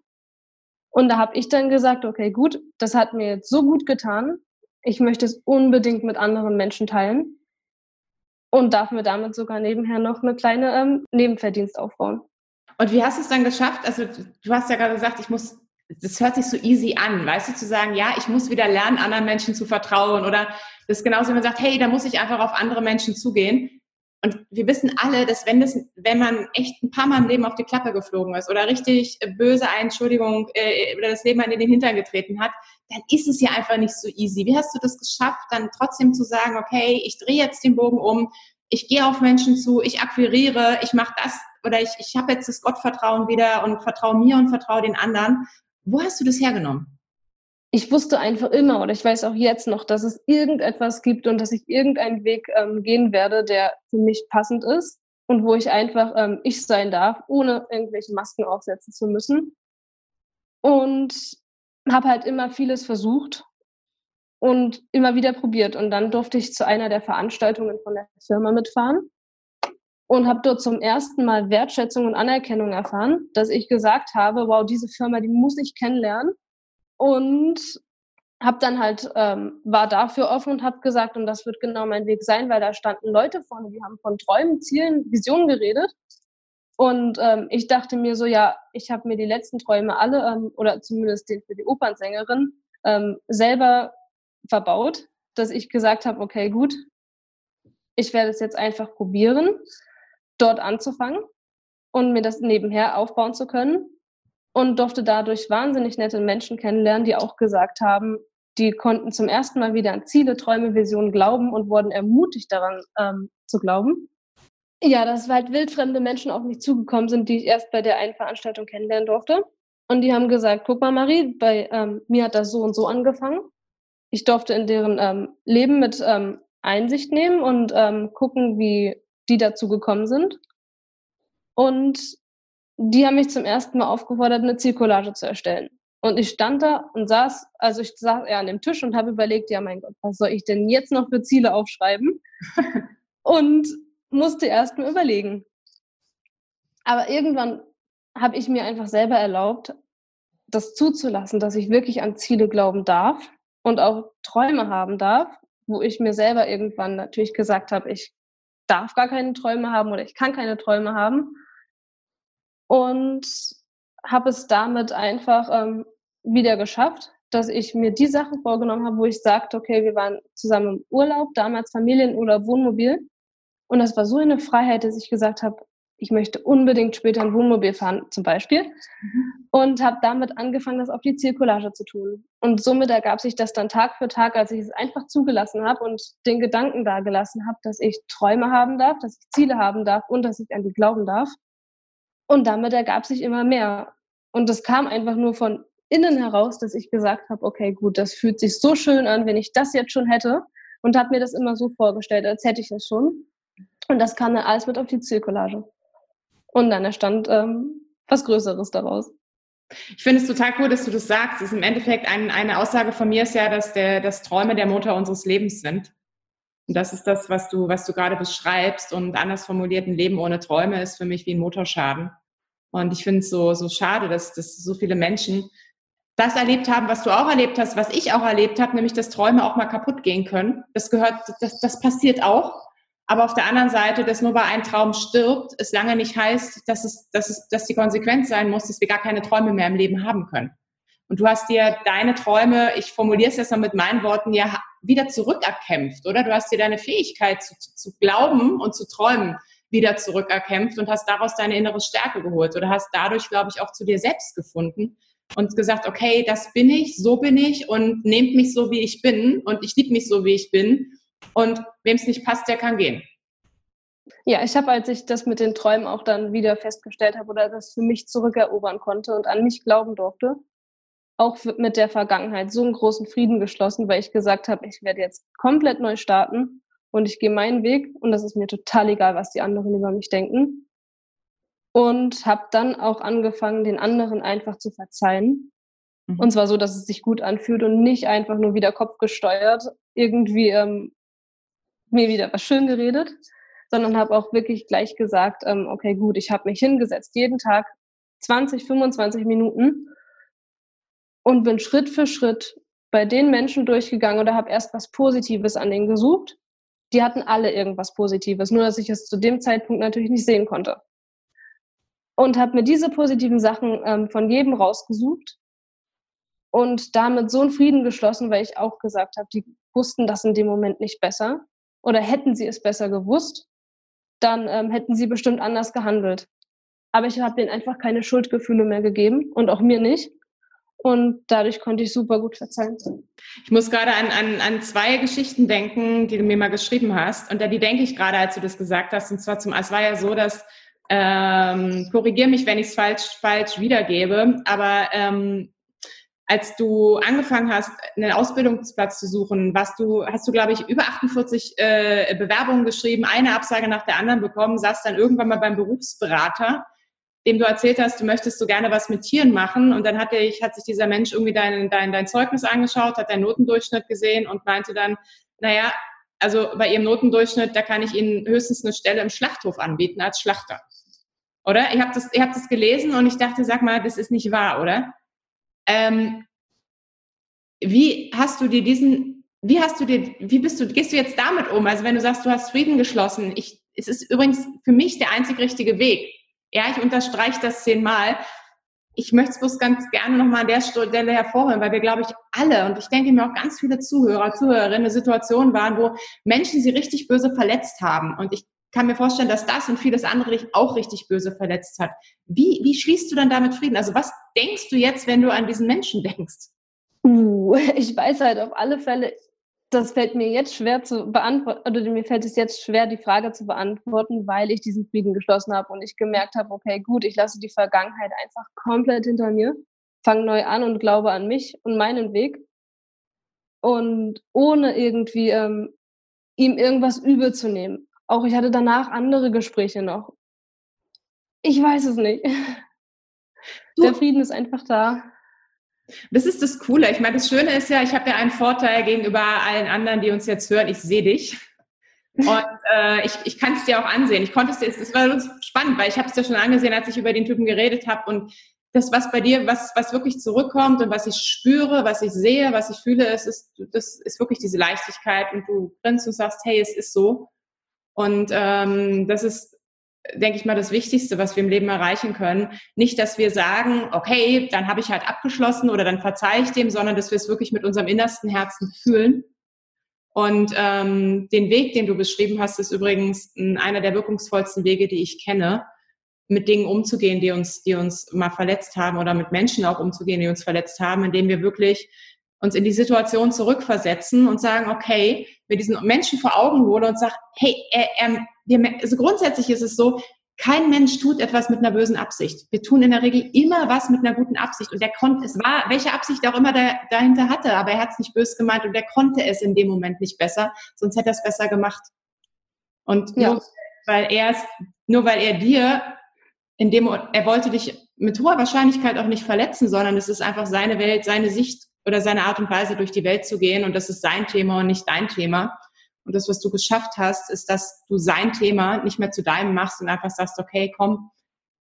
Und da habe ich dann gesagt, okay, gut, das hat mir jetzt so gut getan. Ich möchte es unbedingt mit anderen Menschen teilen und darf mir damit sogar nebenher noch eine kleine ähm, Nebenverdienst aufbauen. Und wie hast du es dann geschafft? Also du hast ja gerade gesagt, ich muss das hört sich so easy an, weißt du, zu sagen, ja, ich muss wieder lernen, anderen Menschen zu vertrauen oder das ist genauso, wenn man sagt, hey, da muss ich einfach auf andere Menschen zugehen. Und wir wissen alle, dass wenn das, wenn man echt ein paar Mal im Leben auf die Klappe geflogen ist oder richtig böse Entschuldigung äh, oder das Leben an den Hintern getreten hat, dann ist es ja einfach nicht so easy. Wie hast du das geschafft, dann trotzdem zu sagen, okay, ich drehe jetzt den Bogen um, ich gehe auf Menschen zu, ich akquiriere, ich mache das oder ich, ich habe jetzt das Gottvertrauen wieder und vertraue mir und vertraue den anderen wo hast du das hergenommen? Ich wusste einfach immer oder ich weiß auch jetzt noch, dass es irgendetwas gibt und dass ich irgendeinen Weg ähm, gehen werde, der für mich passend ist und wo ich einfach ähm, ich sein darf, ohne irgendwelche Masken aufsetzen zu müssen. Und habe halt immer vieles versucht und immer wieder probiert. Und dann durfte ich zu einer der Veranstaltungen von der Firma mitfahren und habe dort zum ersten Mal Wertschätzung und Anerkennung erfahren, dass ich gesagt habe, wow, diese Firma, die muss ich kennenlernen. Und habe dann halt ähm, war dafür offen und habe gesagt und das wird genau mein Weg sein, weil da standen Leute vorne, die haben von Träumen, Zielen, Visionen geredet. Und ähm, ich dachte mir so, ja, ich habe mir die letzten Träume alle ähm, oder zumindest den für die Opernsängerin ähm, selber verbaut, dass ich gesagt habe, okay, gut, ich werde es jetzt einfach probieren dort anzufangen und mir das nebenher aufbauen zu können und durfte dadurch wahnsinnig nette Menschen kennenlernen, die auch gesagt haben, die konnten zum ersten Mal wieder an Ziele, Träume, Visionen glauben und wurden ermutigt daran ähm, zu glauben. Ja, dass halt wildfremde Menschen auf mich zugekommen sind, die ich erst bei der einen Veranstaltung kennenlernen durfte. Und die haben gesagt, guck mal, Marie, bei ähm, mir hat das so und so angefangen. Ich durfte in deren ähm, Leben mit ähm, Einsicht nehmen und ähm, gucken, wie die dazu gekommen sind. Und die haben mich zum ersten Mal aufgefordert, eine Zielcollage zu erstellen. Und ich stand da und saß, also ich saß eher an dem Tisch und habe überlegt, ja mein Gott, was soll ich denn jetzt noch für Ziele aufschreiben? und musste erst mal überlegen. Aber irgendwann habe ich mir einfach selber erlaubt, das zuzulassen, dass ich wirklich an Ziele glauben darf und auch Träume haben darf, wo ich mir selber irgendwann natürlich gesagt habe, ich darf gar keine Träume haben oder ich kann keine Träume haben. Und habe es damit einfach ähm, wieder geschafft, dass ich mir die Sachen vorgenommen habe, wo ich sagte, okay, wir waren zusammen im Urlaub, damals Familienurlaub, Wohnmobil. Und das war so eine Freiheit, dass ich gesagt habe, ich möchte unbedingt später ein Wohnmobil fahren, zum Beispiel. Mhm. Und habe damit angefangen, das auf die Zielcollage zu tun. Und somit ergab sich das dann Tag für Tag, als ich es einfach zugelassen habe und den Gedanken dagelassen habe, dass ich Träume haben darf, dass ich Ziele haben darf und dass ich an die glauben darf. Und damit ergab sich immer mehr. Und das kam einfach nur von innen heraus, dass ich gesagt habe, okay, gut, das fühlt sich so schön an, wenn ich das jetzt schon hätte. Und habe mir das immer so vorgestellt, als hätte ich das schon. Und das kam dann alles mit auf die Zielcollage. Und dann entstand ähm, was Größeres daraus. Ich finde es total cool, dass du das sagst. Das ist im Endeffekt ein, eine Aussage von mir ist ja, dass, der, dass Träume der Motor unseres Lebens sind. Und das ist das, was du, was du gerade beschreibst. Und anders formuliert, ein Leben ohne Träume ist für mich wie ein Motorschaden. Und ich finde es so, so schade, dass, dass so viele Menschen das erlebt haben, was du auch erlebt hast, was ich auch erlebt habe, nämlich dass Träume auch mal kaputt gehen können. Das gehört, das, das passiert auch. Aber auf der anderen Seite, dass nur weil ein Traum stirbt, es lange nicht heißt, dass, es, dass, es, dass die Konsequenz sein muss, dass wir gar keine Träume mehr im Leben haben können. Und du hast dir deine Träume, ich formuliere es jetzt mal mit meinen Worten, ja wieder zurückerkämpft, oder? Du hast dir deine Fähigkeit zu, zu glauben und zu träumen wieder zurückerkämpft und hast daraus deine innere Stärke geholt oder hast dadurch, glaube ich, auch zu dir selbst gefunden und gesagt, okay, das bin ich, so bin ich und nehmt mich so, wie ich bin und ich liebe mich so, wie ich bin und wem es nicht passt, der kann gehen. Ja, ich habe, als ich das mit den Träumen auch dann wieder festgestellt habe oder das für mich zurückerobern konnte und an mich glauben durfte, auch mit der Vergangenheit so einen großen Frieden geschlossen, weil ich gesagt habe, ich werde jetzt komplett neu starten und ich gehe meinen Weg und das ist mir total egal, was die anderen über mich denken. Und habe dann auch angefangen, den anderen einfach zu verzeihen. Mhm. Und zwar so, dass es sich gut anfühlt und nicht einfach nur wieder kopfgesteuert irgendwie ähm, mir wieder was schön geredet, sondern habe auch wirklich gleich gesagt, ähm, okay, gut, ich habe mich hingesetzt, jeden Tag 20, 25 Minuten und bin Schritt für Schritt bei den Menschen durchgegangen oder habe erst was Positives an denen gesucht. Die hatten alle irgendwas Positives, nur dass ich es zu dem Zeitpunkt natürlich nicht sehen konnte. Und habe mir diese positiven Sachen ähm, von jedem rausgesucht und damit so einen Frieden geschlossen, weil ich auch gesagt habe, die wussten das in dem Moment nicht besser oder hätten sie es besser gewusst, dann ähm, hätten sie bestimmt anders gehandelt. Aber ich habe denen einfach keine Schuldgefühle mehr gegeben und auch mir nicht. Und dadurch konnte ich super gut verzeihen. Ich muss gerade an, an, an zwei Geschichten denken, die du mir mal geschrieben hast. Und da die denke ich gerade, als du das gesagt hast. Und zwar zum, es war ja so, dass ähm, korrigiere mich, wenn ich es falsch, falsch wiedergebe, aber ähm, als du angefangen hast, einen Ausbildungsplatz zu suchen, was du, hast du, glaube ich, über 48 äh, Bewerbungen geschrieben, eine Absage nach der anderen bekommen, saß dann irgendwann mal beim Berufsberater, dem du erzählt hast, du möchtest so gerne was mit Tieren machen. Und dann hatte ich, hat sich dieser Mensch irgendwie dein, dein, dein Zeugnis angeschaut, hat deinen Notendurchschnitt gesehen und meinte dann, naja, also bei Ihrem Notendurchschnitt, da kann ich Ihnen höchstens eine Stelle im Schlachthof anbieten als Schlachter. Oder? Ihr habt das, habt das gelesen und ich dachte, sag mal, das ist nicht wahr, oder? Ähm, wie hast du dir diesen, wie hast du dir, wie bist du, gehst du jetzt damit um? Also wenn du sagst, du hast Frieden geschlossen, ich, es ist übrigens für mich der einzig richtige Weg. Ja, ich unterstreiche das zehnmal. Ich möchte es bloß ganz gerne nochmal an der Stelle hervorheben, weil wir, glaube ich, alle und ich denke mir auch ganz viele Zuhörer, Zuhörerinnen eine Situation waren, wo Menschen sie richtig böse verletzt haben. Und ich kann mir vorstellen, dass das und vieles andere dich auch richtig böse verletzt hat. Wie, wie schließt du dann damit Frieden? Also was denkst du jetzt, wenn du an diesen Menschen denkst? Uh, ich weiß halt auf alle Fälle, das fällt mir jetzt schwer zu beantworten, oder mir fällt es jetzt schwer, die Frage zu beantworten, weil ich diesen Frieden geschlossen habe und ich gemerkt habe, okay, gut, ich lasse die Vergangenheit einfach komplett hinter mir, fange neu an und glaube an mich und meinen Weg. Und ohne irgendwie ähm, ihm irgendwas übel zu nehmen. Auch ich hatte danach andere Gespräche noch. Ich weiß es nicht. Du, Der Frieden ist einfach da. Das ist das Coole. Ich meine, das Schöne ist ja, ich habe ja einen Vorteil gegenüber allen anderen, die uns jetzt hören. Ich sehe dich. Und äh, ich, ich kann es dir auch ansehen. Ich konnte es dir, es war spannend, weil ich habe es dir schon angesehen, als ich über den Typen geredet habe. Und das, was bei dir, was, was wirklich zurückkommt und was ich spüre, was ich sehe, was ich fühle, es ist, das ist wirklich diese Leichtigkeit. Und du grinst und sagst, hey, es ist so. Und ähm, das ist, denke ich mal, das Wichtigste, was wir im Leben erreichen können. Nicht, dass wir sagen, okay, dann habe ich halt abgeschlossen oder dann verzeihe ich dem, sondern dass wir es wirklich mit unserem innersten Herzen fühlen. Und ähm, den Weg, den du beschrieben hast, ist übrigens einer der wirkungsvollsten Wege, die ich kenne, mit Dingen umzugehen, die uns, die uns mal verletzt haben oder mit Menschen auch umzugehen, die uns verletzt haben, indem wir wirklich uns in die Situation zurückversetzen und sagen, okay, mir diesen Menschen vor Augen hole und sage, hey, er, er, wir, also grundsätzlich ist es so, kein Mensch tut etwas mit einer bösen Absicht. Wir tun in der Regel immer was mit einer guten Absicht. Und der konnte, es war, welche Absicht auch immer der dahinter hatte, aber er hat es nicht böse gemeint und der konnte es in dem Moment nicht besser, sonst hätte er es besser gemacht. Und ja. nur weil er es, nur weil er dir in dem, er wollte dich mit hoher Wahrscheinlichkeit auch nicht verletzen, sondern es ist einfach seine Welt, seine Sicht oder seine Art und Weise durch die Welt zu gehen und das ist sein Thema und nicht dein Thema. Und das, was du geschafft hast, ist, dass du sein Thema nicht mehr zu deinem machst und einfach sagst, okay, komm,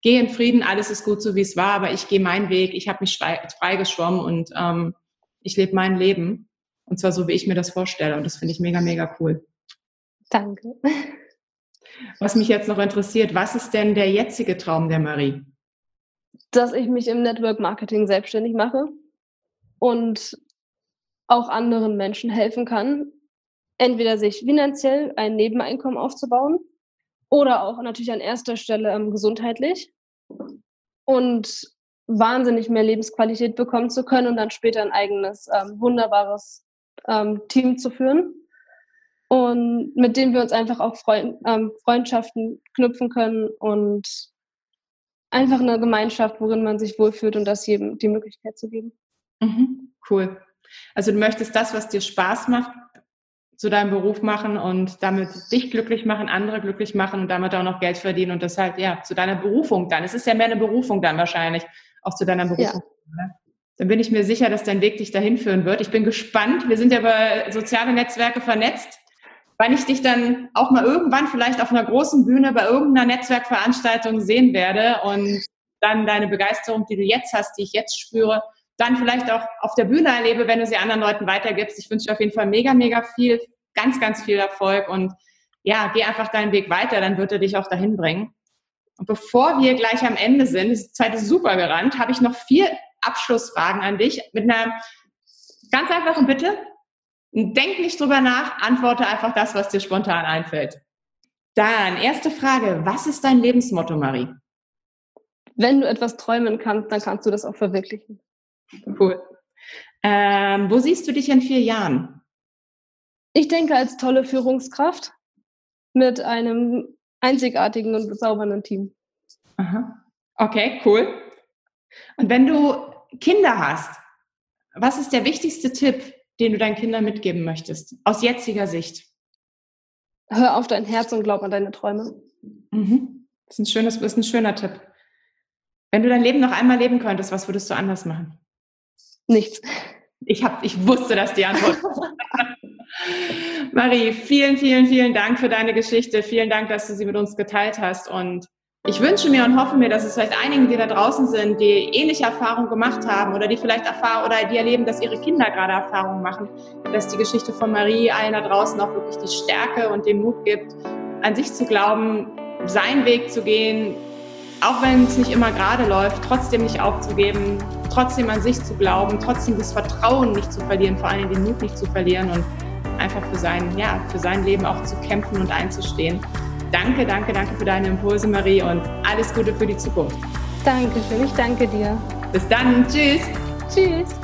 geh in Frieden, alles ist gut so, wie es war, aber ich gehe meinen Weg, ich habe mich freigeschwommen und ähm, ich lebe mein Leben. Und zwar so, wie ich mir das vorstelle. Und das finde ich mega, mega cool. Danke. Was mich jetzt noch interessiert, was ist denn der jetzige Traum der Marie? Dass ich mich im Network Marketing selbstständig mache und auch anderen Menschen helfen kann, entweder sich finanziell ein Nebeneinkommen aufzubauen oder auch natürlich an erster Stelle ähm, gesundheitlich und wahnsinnig mehr Lebensqualität bekommen zu können und dann später ein eigenes ähm, wunderbares ähm, Team zu führen und mit dem wir uns einfach auch Freund, ähm, Freundschaften knüpfen können und einfach eine Gemeinschaft, worin man sich wohlfühlt und das jedem die Möglichkeit zu geben. Mhm, cool. Also du möchtest das, was dir Spaß macht, zu deinem Beruf machen und damit dich glücklich machen, andere glücklich machen und damit auch noch Geld verdienen und das halt, ja, zu deiner Berufung dann. Es ist ja mehr eine Berufung dann wahrscheinlich, auch zu deiner Berufung. Ja. Dann bin ich mir sicher, dass dein Weg dich dahin führen wird. Ich bin gespannt. Wir sind ja über soziale Netzwerke vernetzt. Wann ich dich dann auch mal irgendwann vielleicht auf einer großen Bühne bei irgendeiner Netzwerkveranstaltung sehen werde und dann deine Begeisterung, die du jetzt hast, die ich jetzt spüre, dann vielleicht auch auf der Bühne erlebe, wenn du sie anderen Leuten weitergibst. Ich wünsche dir auf jeden Fall mega, mega viel, ganz, ganz viel Erfolg und ja, geh einfach deinen Weg weiter, dann wird er dich auch dahin bringen. Und bevor wir gleich am Ende sind, die Zeit ist super gerannt, habe ich noch vier Abschlussfragen an dich mit einer ganz einfachen Bitte. Denk nicht drüber nach, antworte einfach das, was dir spontan einfällt. Dann, erste Frage, was ist dein Lebensmotto, Marie? Wenn du etwas träumen kannst, dann kannst du das auch verwirklichen. Cool. Ähm, wo siehst du dich in vier Jahren? Ich denke als tolle Führungskraft mit einem einzigartigen und bezaubernden Team. Aha. Okay, cool. Und wenn du Kinder hast, was ist der wichtigste Tipp, den du deinen Kindern mitgeben möchtest, aus jetziger Sicht? Hör auf dein Herz und glaub an deine Träume. Mhm. Das ist ein, schönes, ist ein schöner Tipp. Wenn du dein Leben noch einmal leben könntest, was würdest du anders machen? Nichts. Ich, hab, ich wusste, dass die Antwort Marie, vielen, vielen, vielen Dank für deine Geschichte. Vielen Dank, dass du sie mit uns geteilt hast. Und ich wünsche mir und hoffe mir, dass es vielleicht einigen, die da draußen sind, die ähnliche Erfahrungen gemacht haben oder die vielleicht erfahren oder die erleben, dass ihre Kinder gerade Erfahrungen machen, dass die Geschichte von Marie allen da draußen auch wirklich die Stärke und den Mut gibt, an sich zu glauben, seinen Weg zu gehen, auch wenn es nicht immer gerade läuft, trotzdem nicht aufzugeben, trotzdem an sich zu glauben, trotzdem das Vertrauen nicht zu verlieren, vor allem den Mut nicht zu verlieren und einfach für sein, ja, für sein Leben auch zu kämpfen und einzustehen. Danke, danke, danke für deine Impulse, Marie, und alles Gute für die Zukunft. Danke schön, ich danke dir. Bis dann, tschüss. Tschüss.